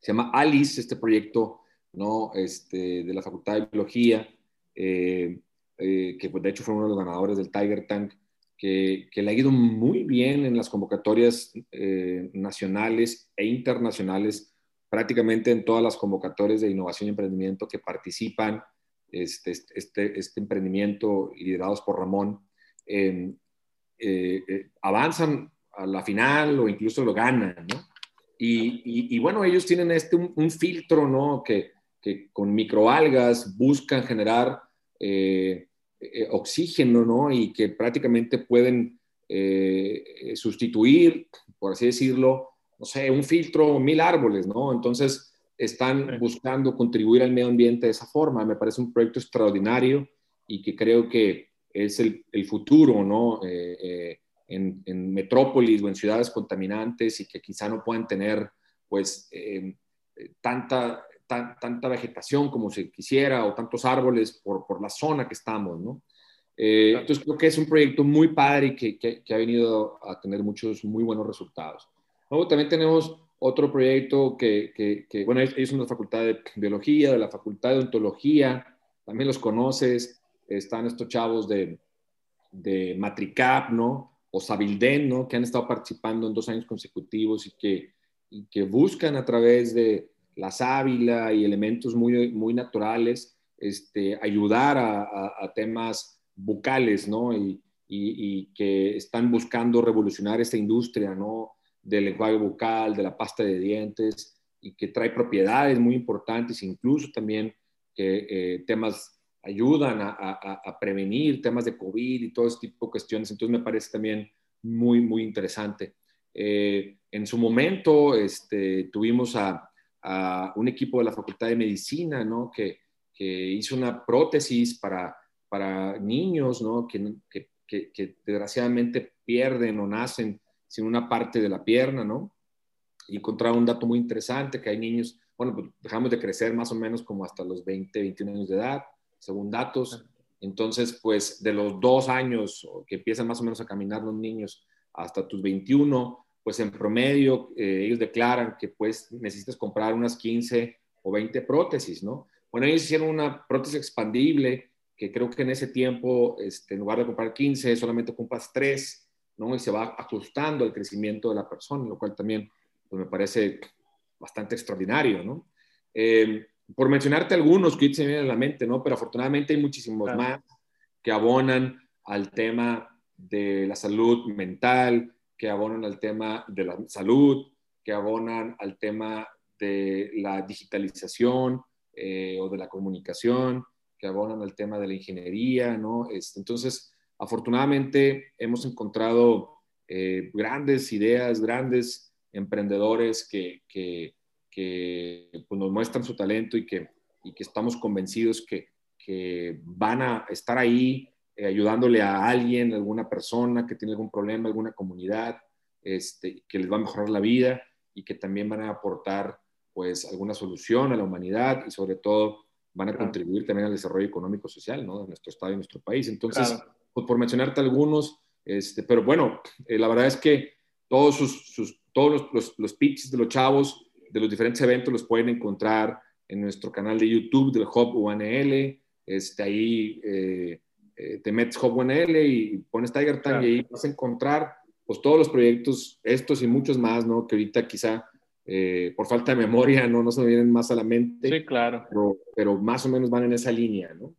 se llama ALICE, este proyecto, ¿no? Este, de la Facultad de Biología, eh, eh, que pues, de hecho fue uno de los ganadores del Tiger Tank, que, que le ha ido muy bien en las convocatorias eh, nacionales e internacionales, prácticamente en todas las convocatorias de innovación y emprendimiento que participan, este, este, este emprendimiento liderados por Ramón, eh, eh, avanzan a la final o incluso lo ganan. Y, bueno, ellos tienen este, un, filtro, ¿no? Que, que, con microalgas buscan generar eh, oxígeno, ¿no? Y que prácticamente pueden sustituir, por así decirlo, no sé, un filtro, mil árboles, ¿no? Entonces, están buscando contribuir al medio ambiente de esa forma. Me parece un proyecto extraordinario y que creo que es el, futuro, ¿no? Eh, eh, en, metrópolis o en ciudades contaminantes y que quizá no puedan tener, pues, eh, tanta, tanta vegetación como se quisiera o tantos árboles por, por la zona que estamos, ¿no? entonces creo que es un proyecto muy padre y que, que, ha venido a tener muchos muy buenos resultados. Luego también tenemos otro proyecto que, que, bueno, ellos son de la Facultad de Biología, de la Facultad de Ontología, también los conoces, están estos chavos de, de Matricap, ¿no? O Sabilden, ¿no? Que han estado participando en dos años consecutivos y que, y que buscan a través de la sábila y elementos muy, muy naturales este, ayudar a, a, temas bucales, ¿no? Y, y, y, que están buscando revolucionar esta industria, ¿no? Del lenguaje bucal, de la pasta de dientes y que trae propiedades muy importantes, incluso también que, eh, temas ayudan a, prevenir temas de COVID y todo ese tipo de cuestiones. Entonces me parece también muy, muy interesante. Eh, en su momento este, tuvimos a, un equipo de la Facultad de Medicina, ¿no? Que, hizo una prótesis para, para niños, ¿no? Que, que, desgraciadamente pierden o nacen sin una parte de la pierna, ¿no? Y encontraron un dato muy interesante, que hay niños, bueno, pues dejamos de crecer más o menos como hasta los 20, 21 años de edad según datos. Entonces, pues de los dos años que empiezan más o menos a caminar los niños hasta tus 21, pues en promedio eh, ellos declaran que pues necesitas comprar unas 15 o 20 prótesis, ¿no? Bueno, ellos hicieron una prótesis expandible que creo que en ese tiempo, este, en lugar de comprar 15, solamente compras 3, ¿no? Y se va ajustando al crecimiento de la persona, lo cual también pues, me parece bastante extraordinario, ¿no? Eh, por mencionarte algunos que se me vienen a la mente, ¿no? Pero afortunadamente hay muchísimos más que abonan al tema de la salud mental, que abonan al tema de la salud, que abonan al tema de la digitalización eh, o de la comunicación que abonan al tema de la ingeniería, ¿no? Este, entonces, afortunadamente hemos encontrado eh, grandes ideas, grandes emprendedores que, que, pues, nos muestran su talento y que, y que estamos convencidos que, que van a estar ahí eh, ayudándole a alguien, alguna persona que tiene algún problema, alguna comunidad, este, que les va a mejorar la vida y que también van a aportar pues alguna solución a la humanidad y sobre todo van a contribuir también al desarrollo económico social ¿no? de nuestro estado y nuestro país. Entonces, pues, por mencionarte algunos, este, pero bueno, eh, la verdad es que todos, sus, todos los, los, pitches de los chavos de los diferentes eventos los pueden encontrar en nuestro canal de YouTube del Hub UNL. Este, ahí eh, eh, te metes Hub UNL y pones Tiger Tank y ahí vas a encontrar pues, todos los proyectos, estos y muchos más, ¿no? Que ahorita quizá eh, por falta de memoria no, no se me vienen más a la mente. Sí, claro. Pero, pero, más o menos van en esa línea, ¿no?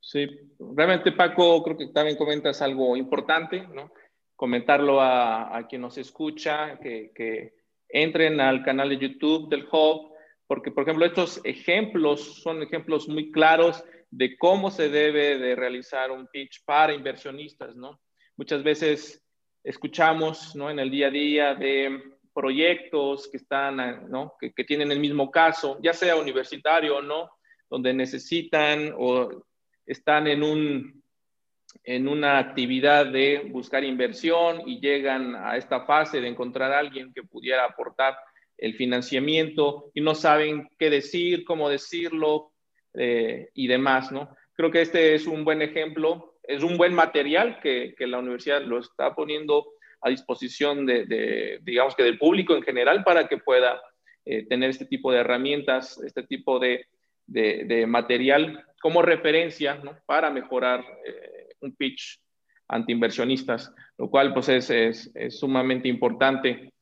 Sí, realmente Paco, creo que también comentas algo importante, ¿no? Comentarlo a, a quien nos escucha, que, que, entren al canal de YouTube del Hub, porque por ejemplo estos ejemplos son ejemplos muy claros de cómo se debe de realizar un pitch para inversionistas, ¿no? Muchas veces escuchamos, ¿no? En el día a día de proyectos que están, ¿no? Que, que tienen el mismo caso, ya sea universitario o no, donde necesitan o están en, un, en una actividad de buscar inversión y llegan a esta fase de encontrar a alguien que pudiera aportar el financiamiento y no saben qué decir, cómo decirlo eh, y demás, ¿no? Creo que este es un buen ejemplo, es un buen material que, que la universidad lo está poniendo a disposición de, de, digamos que del público en general para que pueda eh, tener este tipo de herramientas, este tipo de, de material como referencia para mejorar eh, un pitch ante inversionistas, lo cual pues es, es, sumamente importante.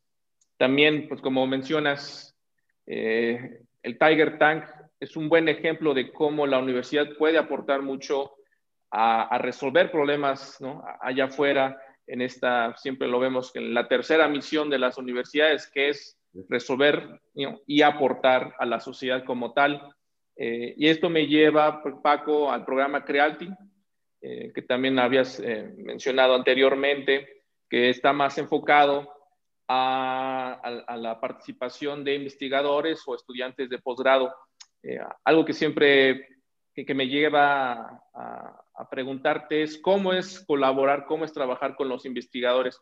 También, pues como mencionas, eh, el Tiger Tank es un buen ejemplo de cómo la universidad puede aportar mucho a, resolver problemas allá afuera. En esta, siempre lo vemos en la tercera misión de las universidades, que es resolver y aportar a la sociedad como tal. Eh, y esto me lleva, pues, Paco, al programa Crealti, eh, que también habías eh, mencionado anteriormente, que está más enfocado a, la participación de investigadores o estudiantes de posgrado. algo que siempre que, me lleva a, a, preguntarte es cómo es colaborar, cómo es trabajar con los investigadores.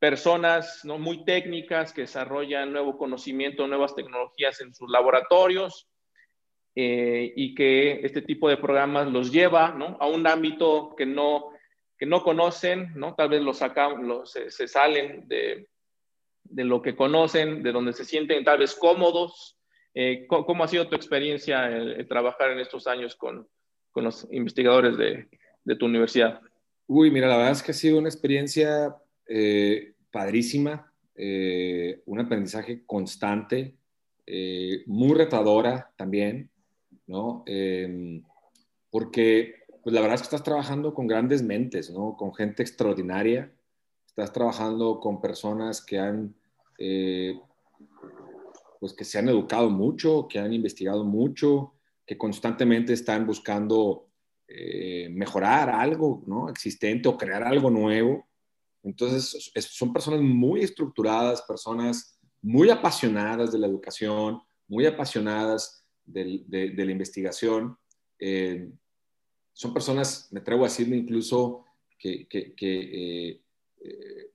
Personas ¿no? muy técnicas que desarrollan nuevo conocimiento, nuevas tecnologías en sus laboratorios, eh, y que este tipo de programas los lleva ¿no? a un ámbito que no, que no conocen, ¿no? tal vez los sacan, los, se, salen de, de, lo que conocen, de donde se sienten tal vez cómodos. Eh, ¿cómo, ha sido tu experiencia el, trabajar en estos años con, con los investigadores de, de, tu universidad? Uy, mira, la verdad es que ha sido una experiencia eh, padrísima, un aprendizaje constante, muy retadora también. ¿No? Em, porque pues la verdad es que estás trabajando con grandes mentes, ¿no? Con gente extraordinaria, estás trabajando con personas que han, eh, pues que se han educado mucho, que han investigado mucho, que constantemente están buscando eh, mejorar algo, ¿no? Existente o crear algo nuevo. Entonces, son personas muy estructuradas, personas muy apasionadas de la educación, muy apasionadas de, la investigación. Eh, son personas, me atrevo a decirme incluso, que, eh, eh,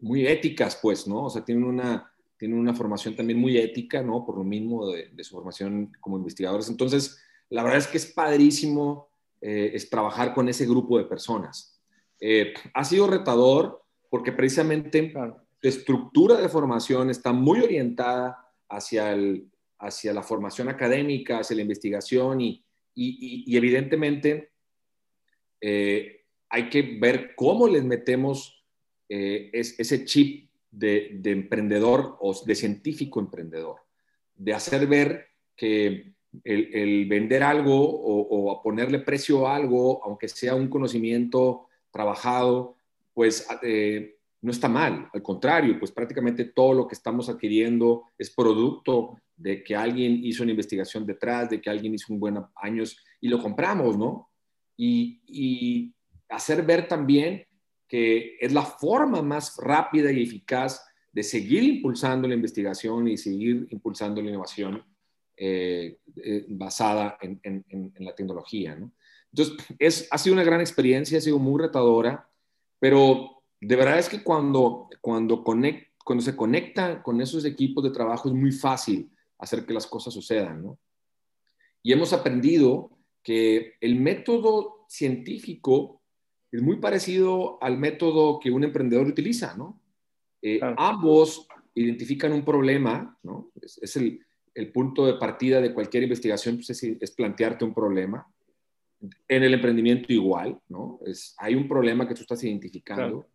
muy éticas, pues, ¿no? O sea, tienen una, tienen una formación también muy ética, ¿no? Por lo mismo de, su formación como investigadores. Entonces, la verdad es que es padrísimo es trabajar con ese grupo de personas. ha sido retador porque precisamente la estructura de formación está muy orientada hacia el, hacia la formación académica, hacia la investigación y, evidentemente eh, hay que ver cómo les metemos eh, ese chip de, emprendedor o de científico emprendedor, de hacer ver que el, vender algo o, ponerle precio a algo, aunque sea un conocimiento trabajado, pues eh, no está mal, al contrario, pues prácticamente todo lo que estamos adquiriendo es producto de que alguien hizo una investigación detrás, de que alguien hizo un buen años y lo compramos, ¿no? Y, hacer ver también que es la forma más rápida y eficaz de seguir impulsando la investigación y seguir impulsando la innovación eh, eh, basada en, en, la tecnología. ¿no? Entonces, es, ha sido una gran experiencia, ha sido muy retadora, pero de verdad es que cuando, cuando, conect, cuando se conecta con esos equipos de trabajo es muy fácil hacer que las cosas sucedan. ¿no? Y hemos aprendido que el método científico es muy parecido al método que un emprendedor utiliza, ¿no? Eh, ambos identifican un problema, ¿no? Es, el, el, punto de partida de cualquier investigación, pues es, plantearte un problema. En el emprendimiento igual, ¿no? Es, hay un problema que tú estás identificando.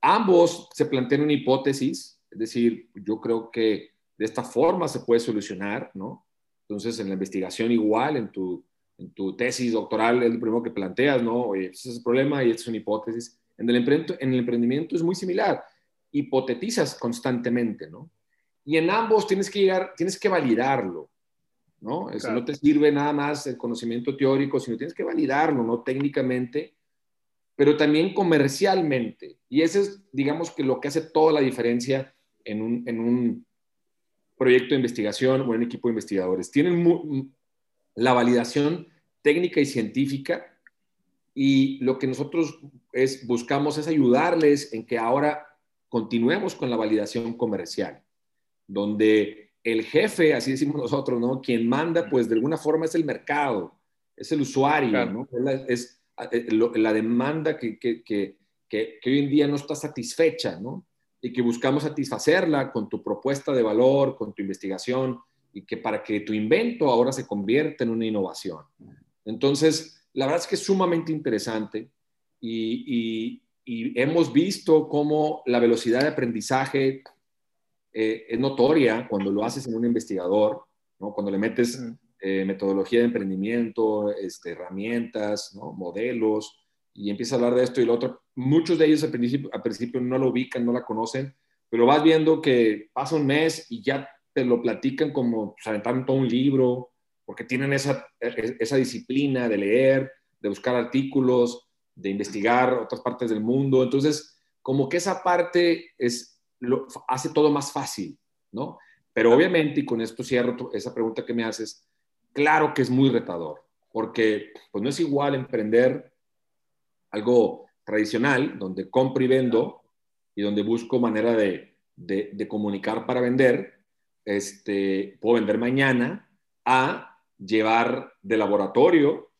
Ambos se plantean una hipótesis, es decir, yo creo que de esta forma se puede solucionar, ¿no? Entonces, en la investigación igual, en tu en tu tesis doctoral es lo primero que planteas, ¿no? Oye, ese es el problema y es una hipótesis. En el, en el emprendimiento es muy similar. Hipotetizas constantemente, ¿no? Y en ambos tienes que llegar, tienes que validarlo, ¿no? Eso no te sirve nada más el conocimiento teórico, sino tienes que validarlo, ¿no? Técnicamente, pero también comercialmente. Y ese es, digamos, que lo que hace toda la diferencia en un, en un proyecto de investigación o en un equipo de investigadores. Tienen la validación técnica y científica y lo que nosotros es, buscamos es ayudarles en que ahora continuemos con la validación comercial, donde el jefe, así decimos nosotros, ¿no? Quien manda, pues de alguna forma es el mercado, es el usuario, ¿no? Es, eh, la, demanda que, que, que, que, hoy en día no está satisfecha, ¿no? Y que buscamos satisfacerla con tu propuesta de valor, con tu investigación, y que para que tu invento ahora se convierta en una innovación. Entonces, la verdad es que es sumamente interesante y, hemos visto cómo la velocidad de aprendizaje eh, es notoria cuando lo haces en un investigador, ¿no? cuando le metes eh, metodología de emprendimiento, este, herramientas, ¿no? modelos, y empiezas a hablar de esto y lo otro. Muchos de ellos al principio, al principio no lo ubican, no la conocen, pero vas viendo que pasa un mes y ya te lo platican como pues, aventaron todo un libro, porque tienen esa, e, esa disciplina de leer, de buscar artículos, de investigar otras partes del mundo. Entonces, como que esa parte es, lo, hace todo más fácil, ¿no? Pero obviamente, y con esto cierro esa pregunta que me haces, claro que es muy retador, porque pues no es igual emprender algo tradicional, donde compro y vendo, y donde busco manera de, de, de comunicar para vender, este, puedo vender mañana a llevar de laboratorio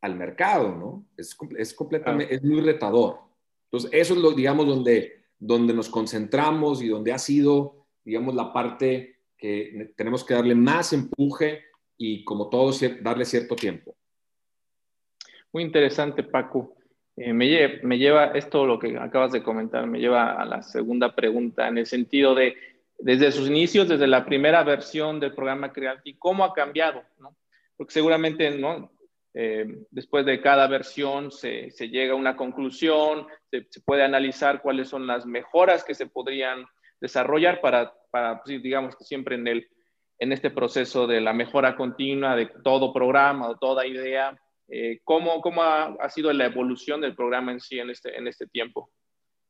al mercado, ¿no? Es, es completamente, es muy retador. Entonces, eso es lo, digamos, donde, donde nos concentramos y donde ha sido, digamos, la parte que tenemos que darle más empuje y como todo, darle cierto tiempo. Muy interesante, Paco. Eh, me, lleva esto, lo que acabas de comentar, me lleva a la segunda pregunta en el sentido de desde sus inicios, desde la primera versión del programa Creative, cómo ha cambiado. Porque seguramente, ¿no? Eh, después de cada versión se, se, llega a una conclusión, se, puede analizar cuáles son las mejoras que se podrían desarrollar para, para pues, digamos que siempre en, el, en este proceso de la mejora continua de todo programa o toda idea, eh, ¿cómo, cómo ha, ha, sido la evolución del programa en sí en este, en este tiempo?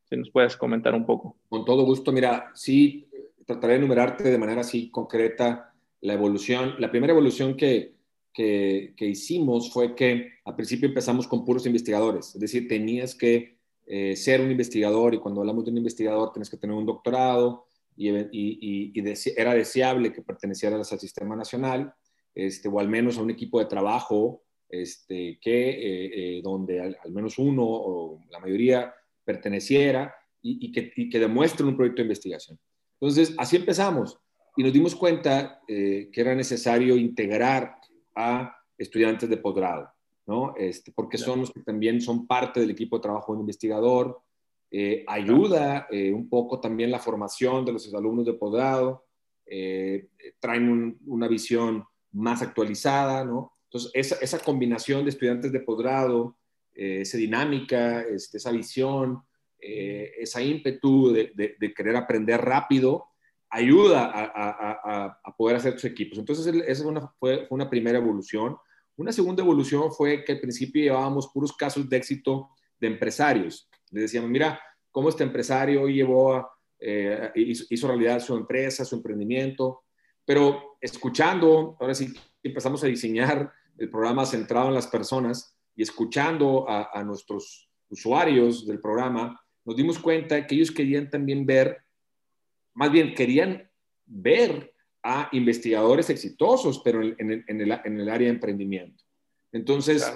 Si nos puedes comentar un poco. Con todo gusto, mira, sí, trataré de enumerarte de manera así concreta la evolución. La primera evolución que, que, hicimos fue que al principio empezamos con puros investigadores, es decir, tenías que eh, ser un investigador y cuando hablamos de un investigador tienes que tener un doctorado y, y, y, era deseable que pertenecieras al sistema nacional este, o al menos a un equipo de trabajo este, que, eh, eh, donde al, menos uno o la mayoría perteneciera y, que, que demuestre un proyecto de investigación. Entonces, así empezamos y nos dimos cuenta eh, que era necesario integrar a estudiantes de posgrado, ¿no? Este, porque son los que también son parte del equipo de trabajo de un investigador, ayuda un poco también la formación de los alumnos de posgrado, traen una visión más actualizada, ¿no? Entonces, esa, combinación de estudiantes de posgrado, esa dinámica, este, esa visión, eh, esa ímpetu de, querer aprender rápido, ayuda a, poder hacer tus equipos. Entonces, esa fue una, primera evolución. Una segunda evolución fue que al principio llevábamos puros casos de éxito de empresarios. Les decíamos, mira, cómo este empresario llevó, eh, hizo, realidad su empresa, su emprendimiento, pero escuchando, ahora sí empezamos a diseñar el programa centrado en las personas y escuchando a, a nuestros usuarios del programa, nos dimos cuenta que ellos querían también ver, más bien querían ver a investigadores exitosos, pero en, el, en, el, área de emprendimiento. Entonces,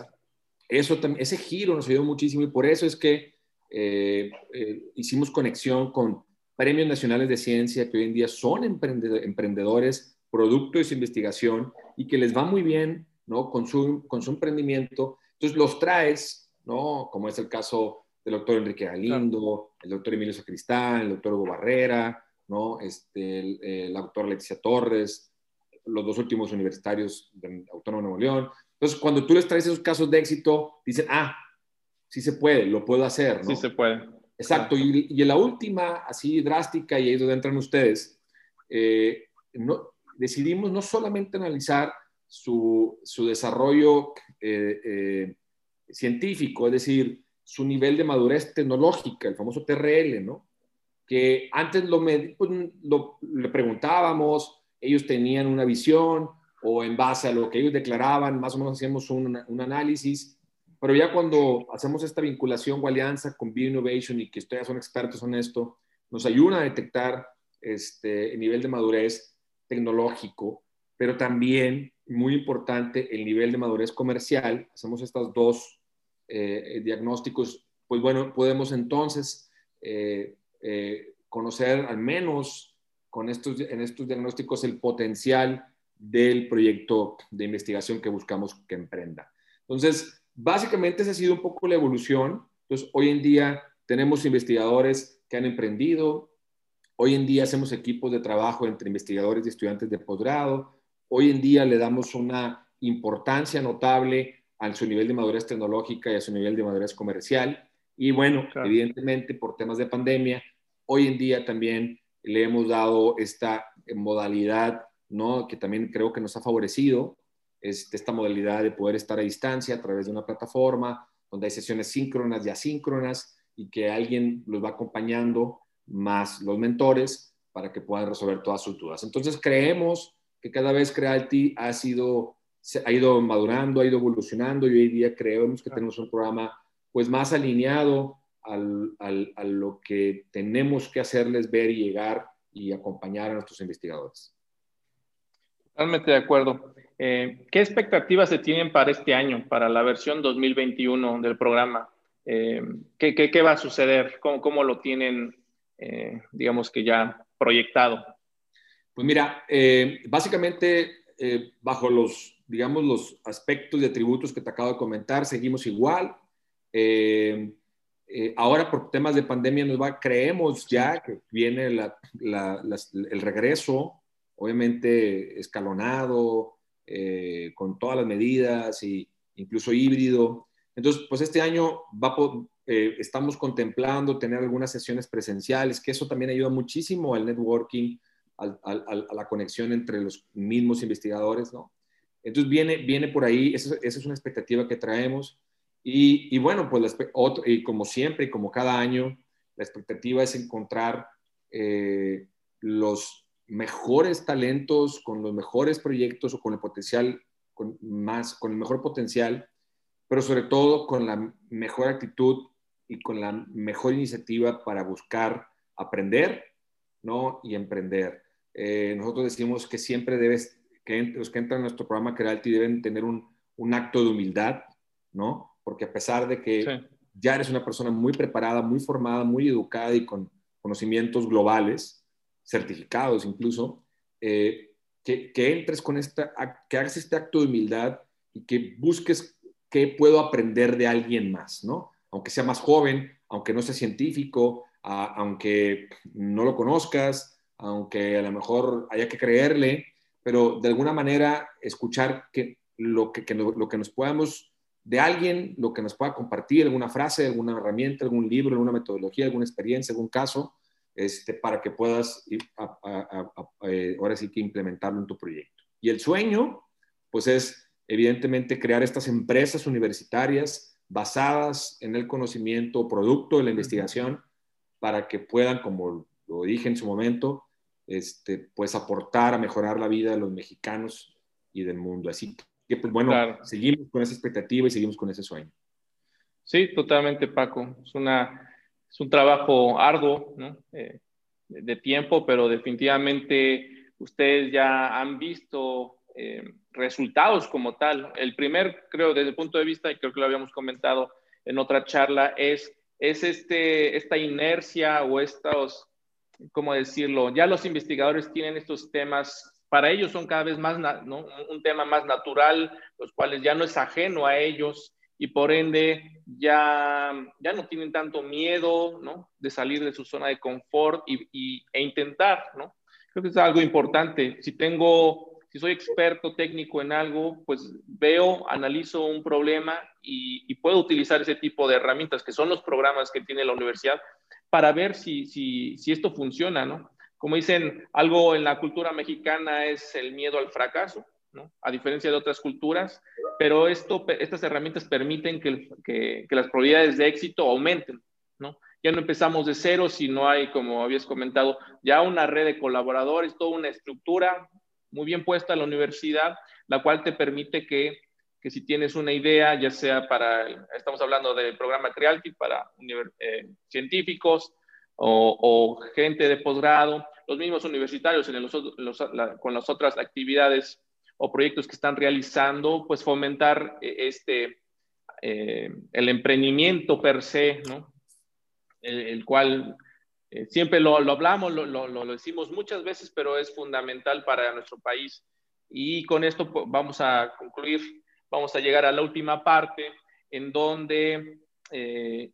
eso, ese giro nos ayudó muchísimo y por eso es que eh, eh, hicimos conexión con premios nacionales de ciencia que hoy en día son emprendedores, producto de su investigación y que les va muy bien ¿no? con, su, con su emprendimiento. Entonces los traes, ¿no? como es el caso del doctor Enrique Galindo, el doctor Emilio Sacristán, el doctor Hugo Barrera, ¿no? Este, el, autor Leticia Torres, los dos últimos universitarios del Autónomo de Nuevo León. Entonces, cuando tú les traes esos casos de éxito, dicen, ah, sí se puede, lo puedo hacer, ¿no? Sí se puede. Exacto. Y, y en la última, así drástica, y ahí es donde entran ustedes, eh, no, decidimos no solamente analizar su, su desarrollo eh, eh, científico, es decir, su nivel de madurez tecnológica, el famoso TRL, ¿no? que antes lo, pues, le preguntábamos, ellos tenían una visión o en base a lo que ellos declaraban, más o menos hacíamos un, un análisis, pero ya cuando hacemos esta vinculación o alianza con Innovation y que ustedes son expertos en esto, nos ayuda a detectar este, el nivel de madurez tecnológico, pero también, muy importante, el nivel de madurez comercial. Hacemos estos dos eh, diagnósticos, pues bueno, podemos entonces eh, eh, conocer al menos con estos, en estos diagnósticos el potencial del proyecto de investigación que buscamos que emprenda. Entonces, básicamente esa ha sido un poco la evolución. Entonces, hoy en día tenemos investigadores que han emprendido, hoy en día hacemos equipos de trabajo entre investigadores y estudiantes de posgrado, hoy en día le damos una importancia notable a su nivel de madurez tecnológica y a su nivel de madurez comercial. Y bueno, evidentemente por temas de pandemia, Hoy en día también le hemos dado esta modalidad, ¿no? que también creo que nos ha favorecido, este, esta modalidad de poder estar a distancia a través de una plataforma donde hay sesiones síncronas y asíncronas y que alguien los va acompañando más los mentores para que puedan resolver todas sus dudas. Entonces creemos que cada vez Creality ha sido ha ido madurando, ha ido evolucionando y hoy día creemos que tenemos un programa pues más alineado al, a lo que tenemos que hacerles ver y llegar y acompañar a nuestros investigadores. Totalmente de acuerdo. Eh, ¿Qué expectativas se tienen para este año, para la versión 2021 del programa? Eh, ¿qué, qué, va a suceder? ¿Cómo, cómo lo tienen, eh, digamos que ya proyectado? Pues mira, básicamente bajo los, digamos, los aspectos y atributos que te acabo de comentar, seguimos igual. Eh, ahora por temas de pandemia nos va, creemos ya que viene el regreso, obviamente escalonado, eh, con todas las medidas e incluso híbrido. Entonces, pues este año va, eh, estamos contemplando tener algunas sesiones presenciales, que eso también ayuda muchísimo al networking, a la conexión entre los mismos investigadores, ¿no? Entonces viene, viene por ahí, esa es una expectativa que traemos. Y, bueno, pues y como siempre y como cada año, la expectativa es encontrar eh, los mejores talentos con los mejores proyectos o con el potencial, con, más, con el mejor potencial, pero sobre todo con la mejor actitud y con la mejor iniciativa para buscar aprender ¿no? y emprender. Eh, nosotros decimos que siempre debes, que los que entran en nuestro programa Creality deben tener un, un acto de humildad, ¿no? porque a pesar de que ya eres una persona muy preparada, muy formada, muy educada y con conocimientos globales, certificados incluso, eh, que, entres con esta, que hagas este acto de humildad y que busques qué puedo aprender de alguien más, ¿no? Aunque sea más joven, aunque no sea científico, aunque no lo conozcas, aunque a lo mejor haya que creerle, pero de alguna manera escuchar que lo que, lo que nos podamos de alguien, lo que nos pueda compartir, alguna frase, alguna herramienta, algún libro, alguna metodología, alguna experiencia, algún caso, este, para que puedas ir eh, ahora sí que implementarlo en tu proyecto. Y el sueño, pues es evidentemente crear estas empresas universitarias basadas en el conocimiento producto de la investigación para que puedan, como lo dije en su momento, este, pues aportar a mejorar la vida de los mexicanos y del mundo. Así que, pues bueno, seguimos con esa expectativa y seguimos con ese sueño. Sí, totalmente, Paco. Es, una, es un trabajo arduo, ¿no? Eh, de tiempo, pero definitivamente ustedes ya han visto eh, resultados como tal. El primer, creo, desde el punto de vista, y creo que lo habíamos comentado en otra charla, es, es este, esta inercia o estos, ¿cómo decirlo? Ya los investigadores tienen estos temas, para ellos son cada vez más, ¿no? Un tema más natural, los cuales ya no es ajeno a ellos y por ende ya, ya no tienen tanto miedo ¿no? de salir de su zona de confort y, e intentar, ¿no? Creo que es algo importante. Si tengo, si soy experto técnico en algo, pues veo, analizo un problema y, y puedo utilizar ese tipo de herramientas que son los programas que tiene la universidad para ver si, si, si esto funciona, ¿no? Como dicen, algo en la cultura mexicana es el miedo al fracaso a diferencia de otras culturas, pero esto, estas herramientas permiten que, que, las probabilidades de éxito aumenten. ¿no? Ya no empezamos de cero, si no hay, como habías comentado, ya una red de colaboradores, toda una estructura muy bien puesta la universidad, la cual te permite que, que si tienes una idea, ya sea para, estamos hablando del programa Creality para eh, científicos o, o, gente de posgrado, los mismos universitarios en con las otras actividades o proyectos que están realizando, pues fomentar eh, este, eh, el emprendimiento per se, ¿no? El, cual eh, siempre lo, lo hablamos, lo, lo, lo, decimos muchas veces, pero es fundamental para nuestro país. Y con esto pues, vamos a concluir, vamos a llegar a la última parte, en donde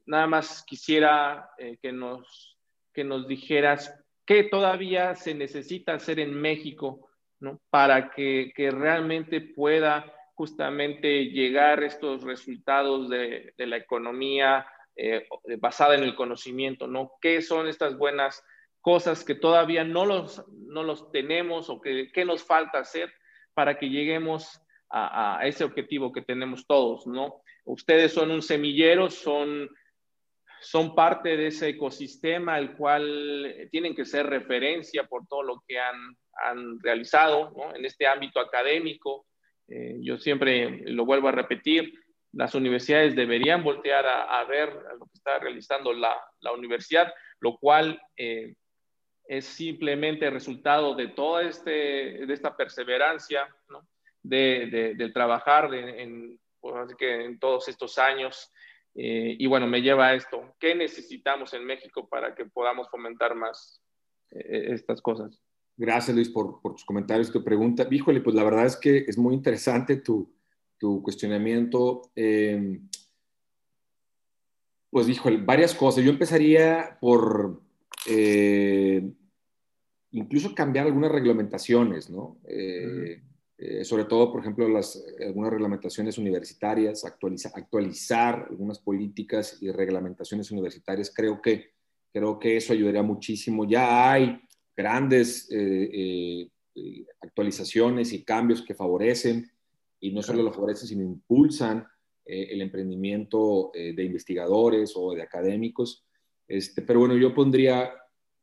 nada más quisiera que, nos, que nos dijeras qué todavía se necesita hacer en México para que, realmente pueda justamente llegar estos resultados de, la economía eh, basada en el conocimiento, ¿no? ¿Qué son estas buenas cosas que todavía no los, no los tenemos o que, qué nos falta hacer para que lleguemos a, a, ese objetivo que tenemos todos, ¿no? Ustedes son un semillero, son son parte de ese ecosistema el cual tienen que ser referencia por todo lo que han, han realizado en este ámbito académico. Eh, yo siempre lo vuelvo a repetir, las universidades deberían voltear a, ver lo que está realizando la, la universidad, lo cual eh, es simplemente resultado de toda este, de esta perseverancia, ¿no? de, de, trabajar en, pues, así que en todos estos años eh, y bueno, me lleva a esto. ¿Qué necesitamos en México para que podamos fomentar más eh, estas cosas? Gracias, Luis, por, por, tus comentarios, tu pregunta. Híjole, pues la verdad es que es muy interesante tu, tu cuestionamiento. Eh, pues, híjole, varias cosas. Yo empezaría por incluso cambiar algunas reglamentaciones, ¿no? Eh, sobre todo, por ejemplo, las, algunas reglamentaciones universitarias, actualizar algunas políticas y reglamentaciones universitarias, creo que, creo que eso ayudaría muchísimo. Ya hay grandes eh, eh, actualizaciones y cambios que favorecen, y no solo lo favorecen, sino impulsan el emprendimiento de investigadores o de académicos. Este, pero bueno, yo pondría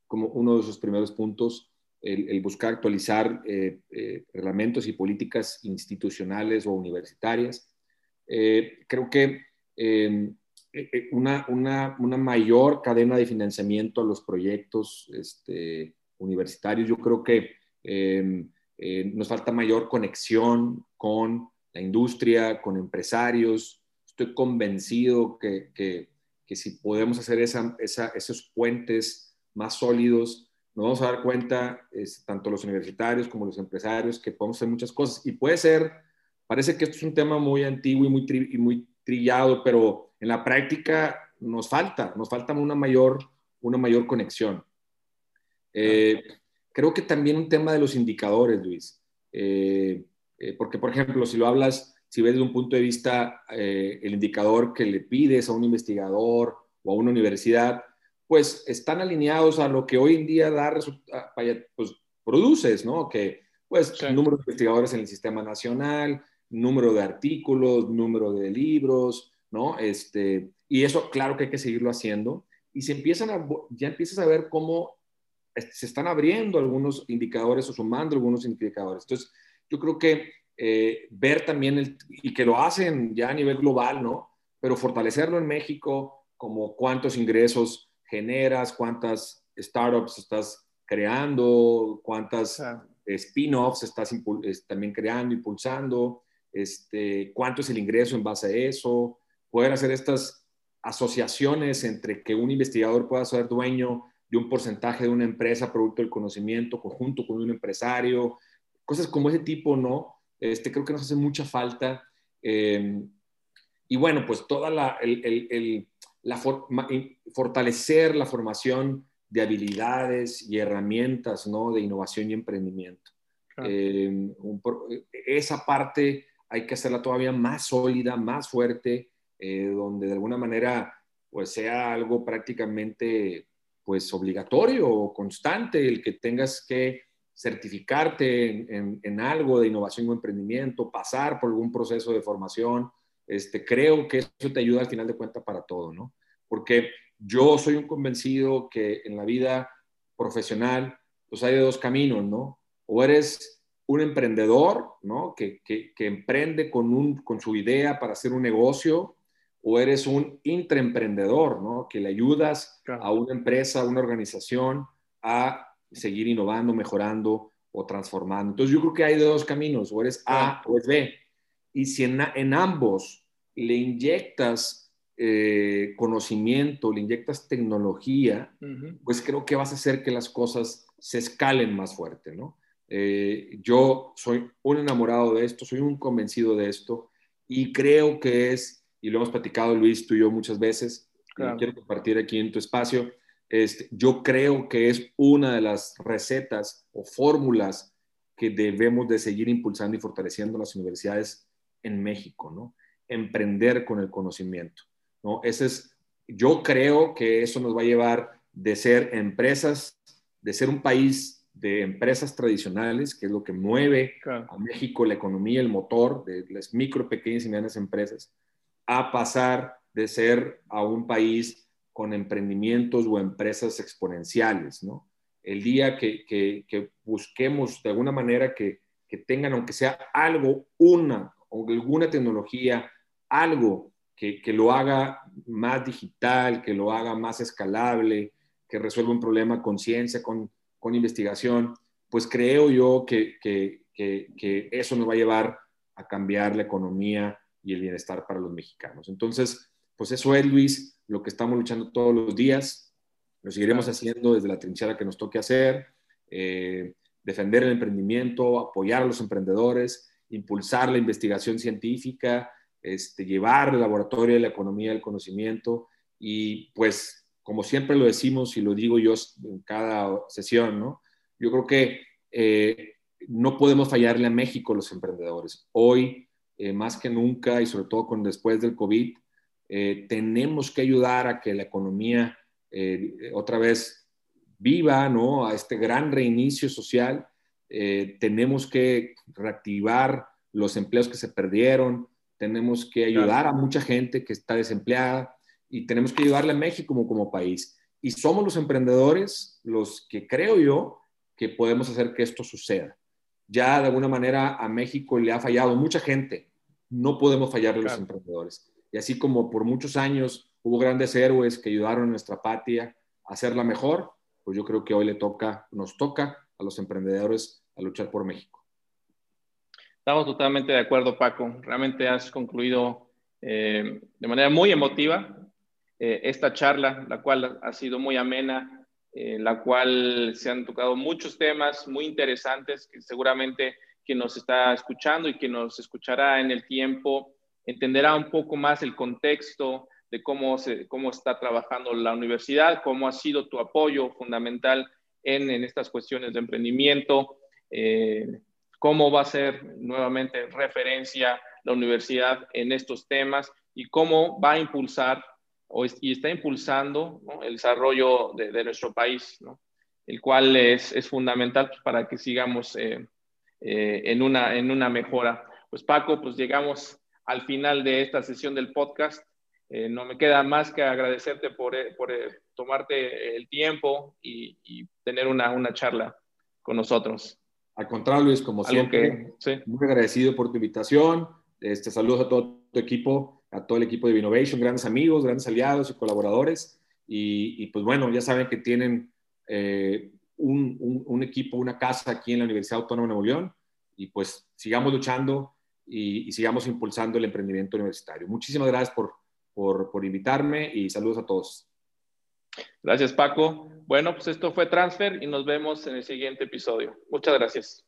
como uno de esos primeros puntos el, buscar actualizar eh, eh, reglamentos y políticas institucionales o universitarias. Eh, creo que em, una, una, una, mayor cadena de financiamiento a los proyectos este, universitarios, yo creo que em, nos falta mayor conexión con la industria, con empresarios. Estoy convencido que, que, que si podemos hacer esa, esos puentes más sólidos, nos vamos a dar cuenta, tanto los universitarios como los empresarios, que podemos hacer muchas cosas. Y puede ser, parece que esto es un tema muy antiguo y muy, muy trillado, pero en la práctica nos falta, nos falta una mayor, una mayor conexión. Eh, creo que también un tema de los indicadores, Luis. Eh, eh, porque, por ejemplo, si lo hablas, si ves desde un punto de vista el indicador que le pides a un investigador o a una universidad, pues están alineados a lo que hoy en día da pues produces, ¿no? Que pues número de investigadores en el sistema nacional, número de artículos, número de libros, ¿no? Este, y eso, claro que hay que seguirlo haciendo. Y se empiezan a, ya empiezas a ver cómo se están abriendo algunos indicadores o sumando algunos indicadores. Entonces, yo creo que eh, ver también, el, y que lo hacen ya a nivel global, ¿no? Pero fortalecerlo en México, como cuántos ingresos generas, cuántas startups estás creando, cuántas spin-offs estás también creando, impulsando, este, cuánto es el ingreso en base a eso, poder hacer estas asociaciones entre que un investigador pueda ser dueño de un porcentaje de una empresa producto del conocimiento conjunto con un empresario, cosas como ese tipo, ¿no? Este, creo que nos hace mucha falta. Eh, y bueno, pues toda la, el, la fortalecer la formación de habilidades y herramientas, ¿no? De innovación y emprendimiento. Eh, esa parte hay que hacerla todavía más sólida, más fuerte, eh, donde de alguna manera pues sea algo prácticamente pues obligatorio o constante el que tengas que certificarte en, algo de innovación o emprendimiento, pasar por algún proceso de formación, este, creo que eso te ayuda al final de cuentas para todo, ¿no? Porque yo soy un convencido que en la vida profesional, pues hay de dos caminos, ¿no? O eres un emprendedor, ¿no? Que, que, emprende con, un, con su idea para hacer un negocio, o eres un intraemprendedor, ¿no? Que le ayudas a una empresa, a una organización a seguir innovando, mejorando o transformando. Entonces yo creo que hay dos caminos, o eres A o es B. Y si en, en ambos le inyectas eh, conocimiento, le inyectas tecnología, pues creo que vas a hacer que las cosas se escalen más fuerte, ¿no? Eh, yo soy un enamorado de esto, soy un convencido de esto y creo que es, y lo hemos platicado Luis, tú y yo muchas veces, quiero compartir aquí en tu espacio, este, yo creo que es una de las recetas o fórmulas que debemos de seguir impulsando y fortaleciendo las universidades en México, ¿no? Emprender con el conocimiento, ¿no? Ese es, yo creo que eso nos va a llevar de ser empresas, de ser un país de empresas tradicionales, que es lo que mueve a México la economía, el motor de las micro, pequeñas y medianas empresas, a pasar de ser a un país con emprendimientos o empresas exponenciales, ¿no? El día que, que, busquemos de alguna manera que, tengan, aunque sea algo, una o alguna tecnología, algo que, lo haga más digital, que lo haga más escalable, que resuelva un problema con ciencia, con investigación, pues creo yo que, eso nos va a llevar a cambiar la economía y el bienestar para los mexicanos. Entonces, pues eso es, Luis, lo que estamos luchando todos los días. Lo seguiremos haciendo desde la trinchera que nos toque hacer, eh, defender el emprendimiento, apoyar a los emprendedores, impulsar la investigación científica, este, llevar el laboratorio de la economía del conocimiento y pues como siempre lo decimos y lo digo yo en cada sesión, ¿no? Yo creo que eh, no podemos fallarle a México los emprendedores. Hoy, eh, más que nunca, y sobre todo con después del COVID, eh, tenemos que ayudar a que la economía otra vez viva, ¿no? A este gran reinicio social. tenemos que reactivar los empleos que se perdieron, tenemos que ayudar a mucha gente que está desempleada, y tenemos que ayudarle a México como, como país. Y somos los emprendedores los que creo yo que podemos hacer que esto suceda. Ya de alguna manera a México le ha fallado mucha gente, no podemos fallarle a los emprendedores. Y así como por muchos años hubo grandes héroes que ayudaron a nuestra patria a hacerla mejor, pues yo creo que hoy le toca, nos toca a los emprendedores a luchar por México. Estamos totalmente de acuerdo, Paco. Realmente has concluido eh, de manera muy emotiva eh, esta charla, la cual ha sido muy amena, en la cual se han tocado muchos temas muy interesantes que seguramente quien nos está escuchando y quien nos escuchará en el tiempo entenderá un poco más el contexto de cómo, se, cómo está trabajando la universidad, cómo ha sido tu apoyo fundamental en, en estas cuestiones de emprendimiento, eh, cómo va a ser nuevamente referencia la universidad en estos temas y cómo va a impulsar y está impulsando el desarrollo de, nuestro país, el cual es, fundamental para que sigamos eh, eh, en, una, en una mejora. pues Paco, pues llegamos al final de esta sesión del podcast. Eh, no me queda más que agradecerte por, eh, por eh, tomarte el tiempo y, tener una, una, charla con nosotros. Al contrario, Luis, como siempre, muy agradecido por tu invitación. Este, saludos a todo tu equipo, a todo el equipo de Innovation, grandes amigos, grandes aliados y colaboradores. Y, pues bueno, ya saben que tienen un, un, equipo, una casa aquí en la Universidad Autónoma de Nuevo León. Y pues sigamos luchando y, sigamos impulsando el emprendimiento universitario. Muchísimas gracias por por, por invitarme y saludos a todos. Gracias, Paco. Bueno, pues esto fue Transfer y nos vemos en el siguiente episodio. Muchas gracias.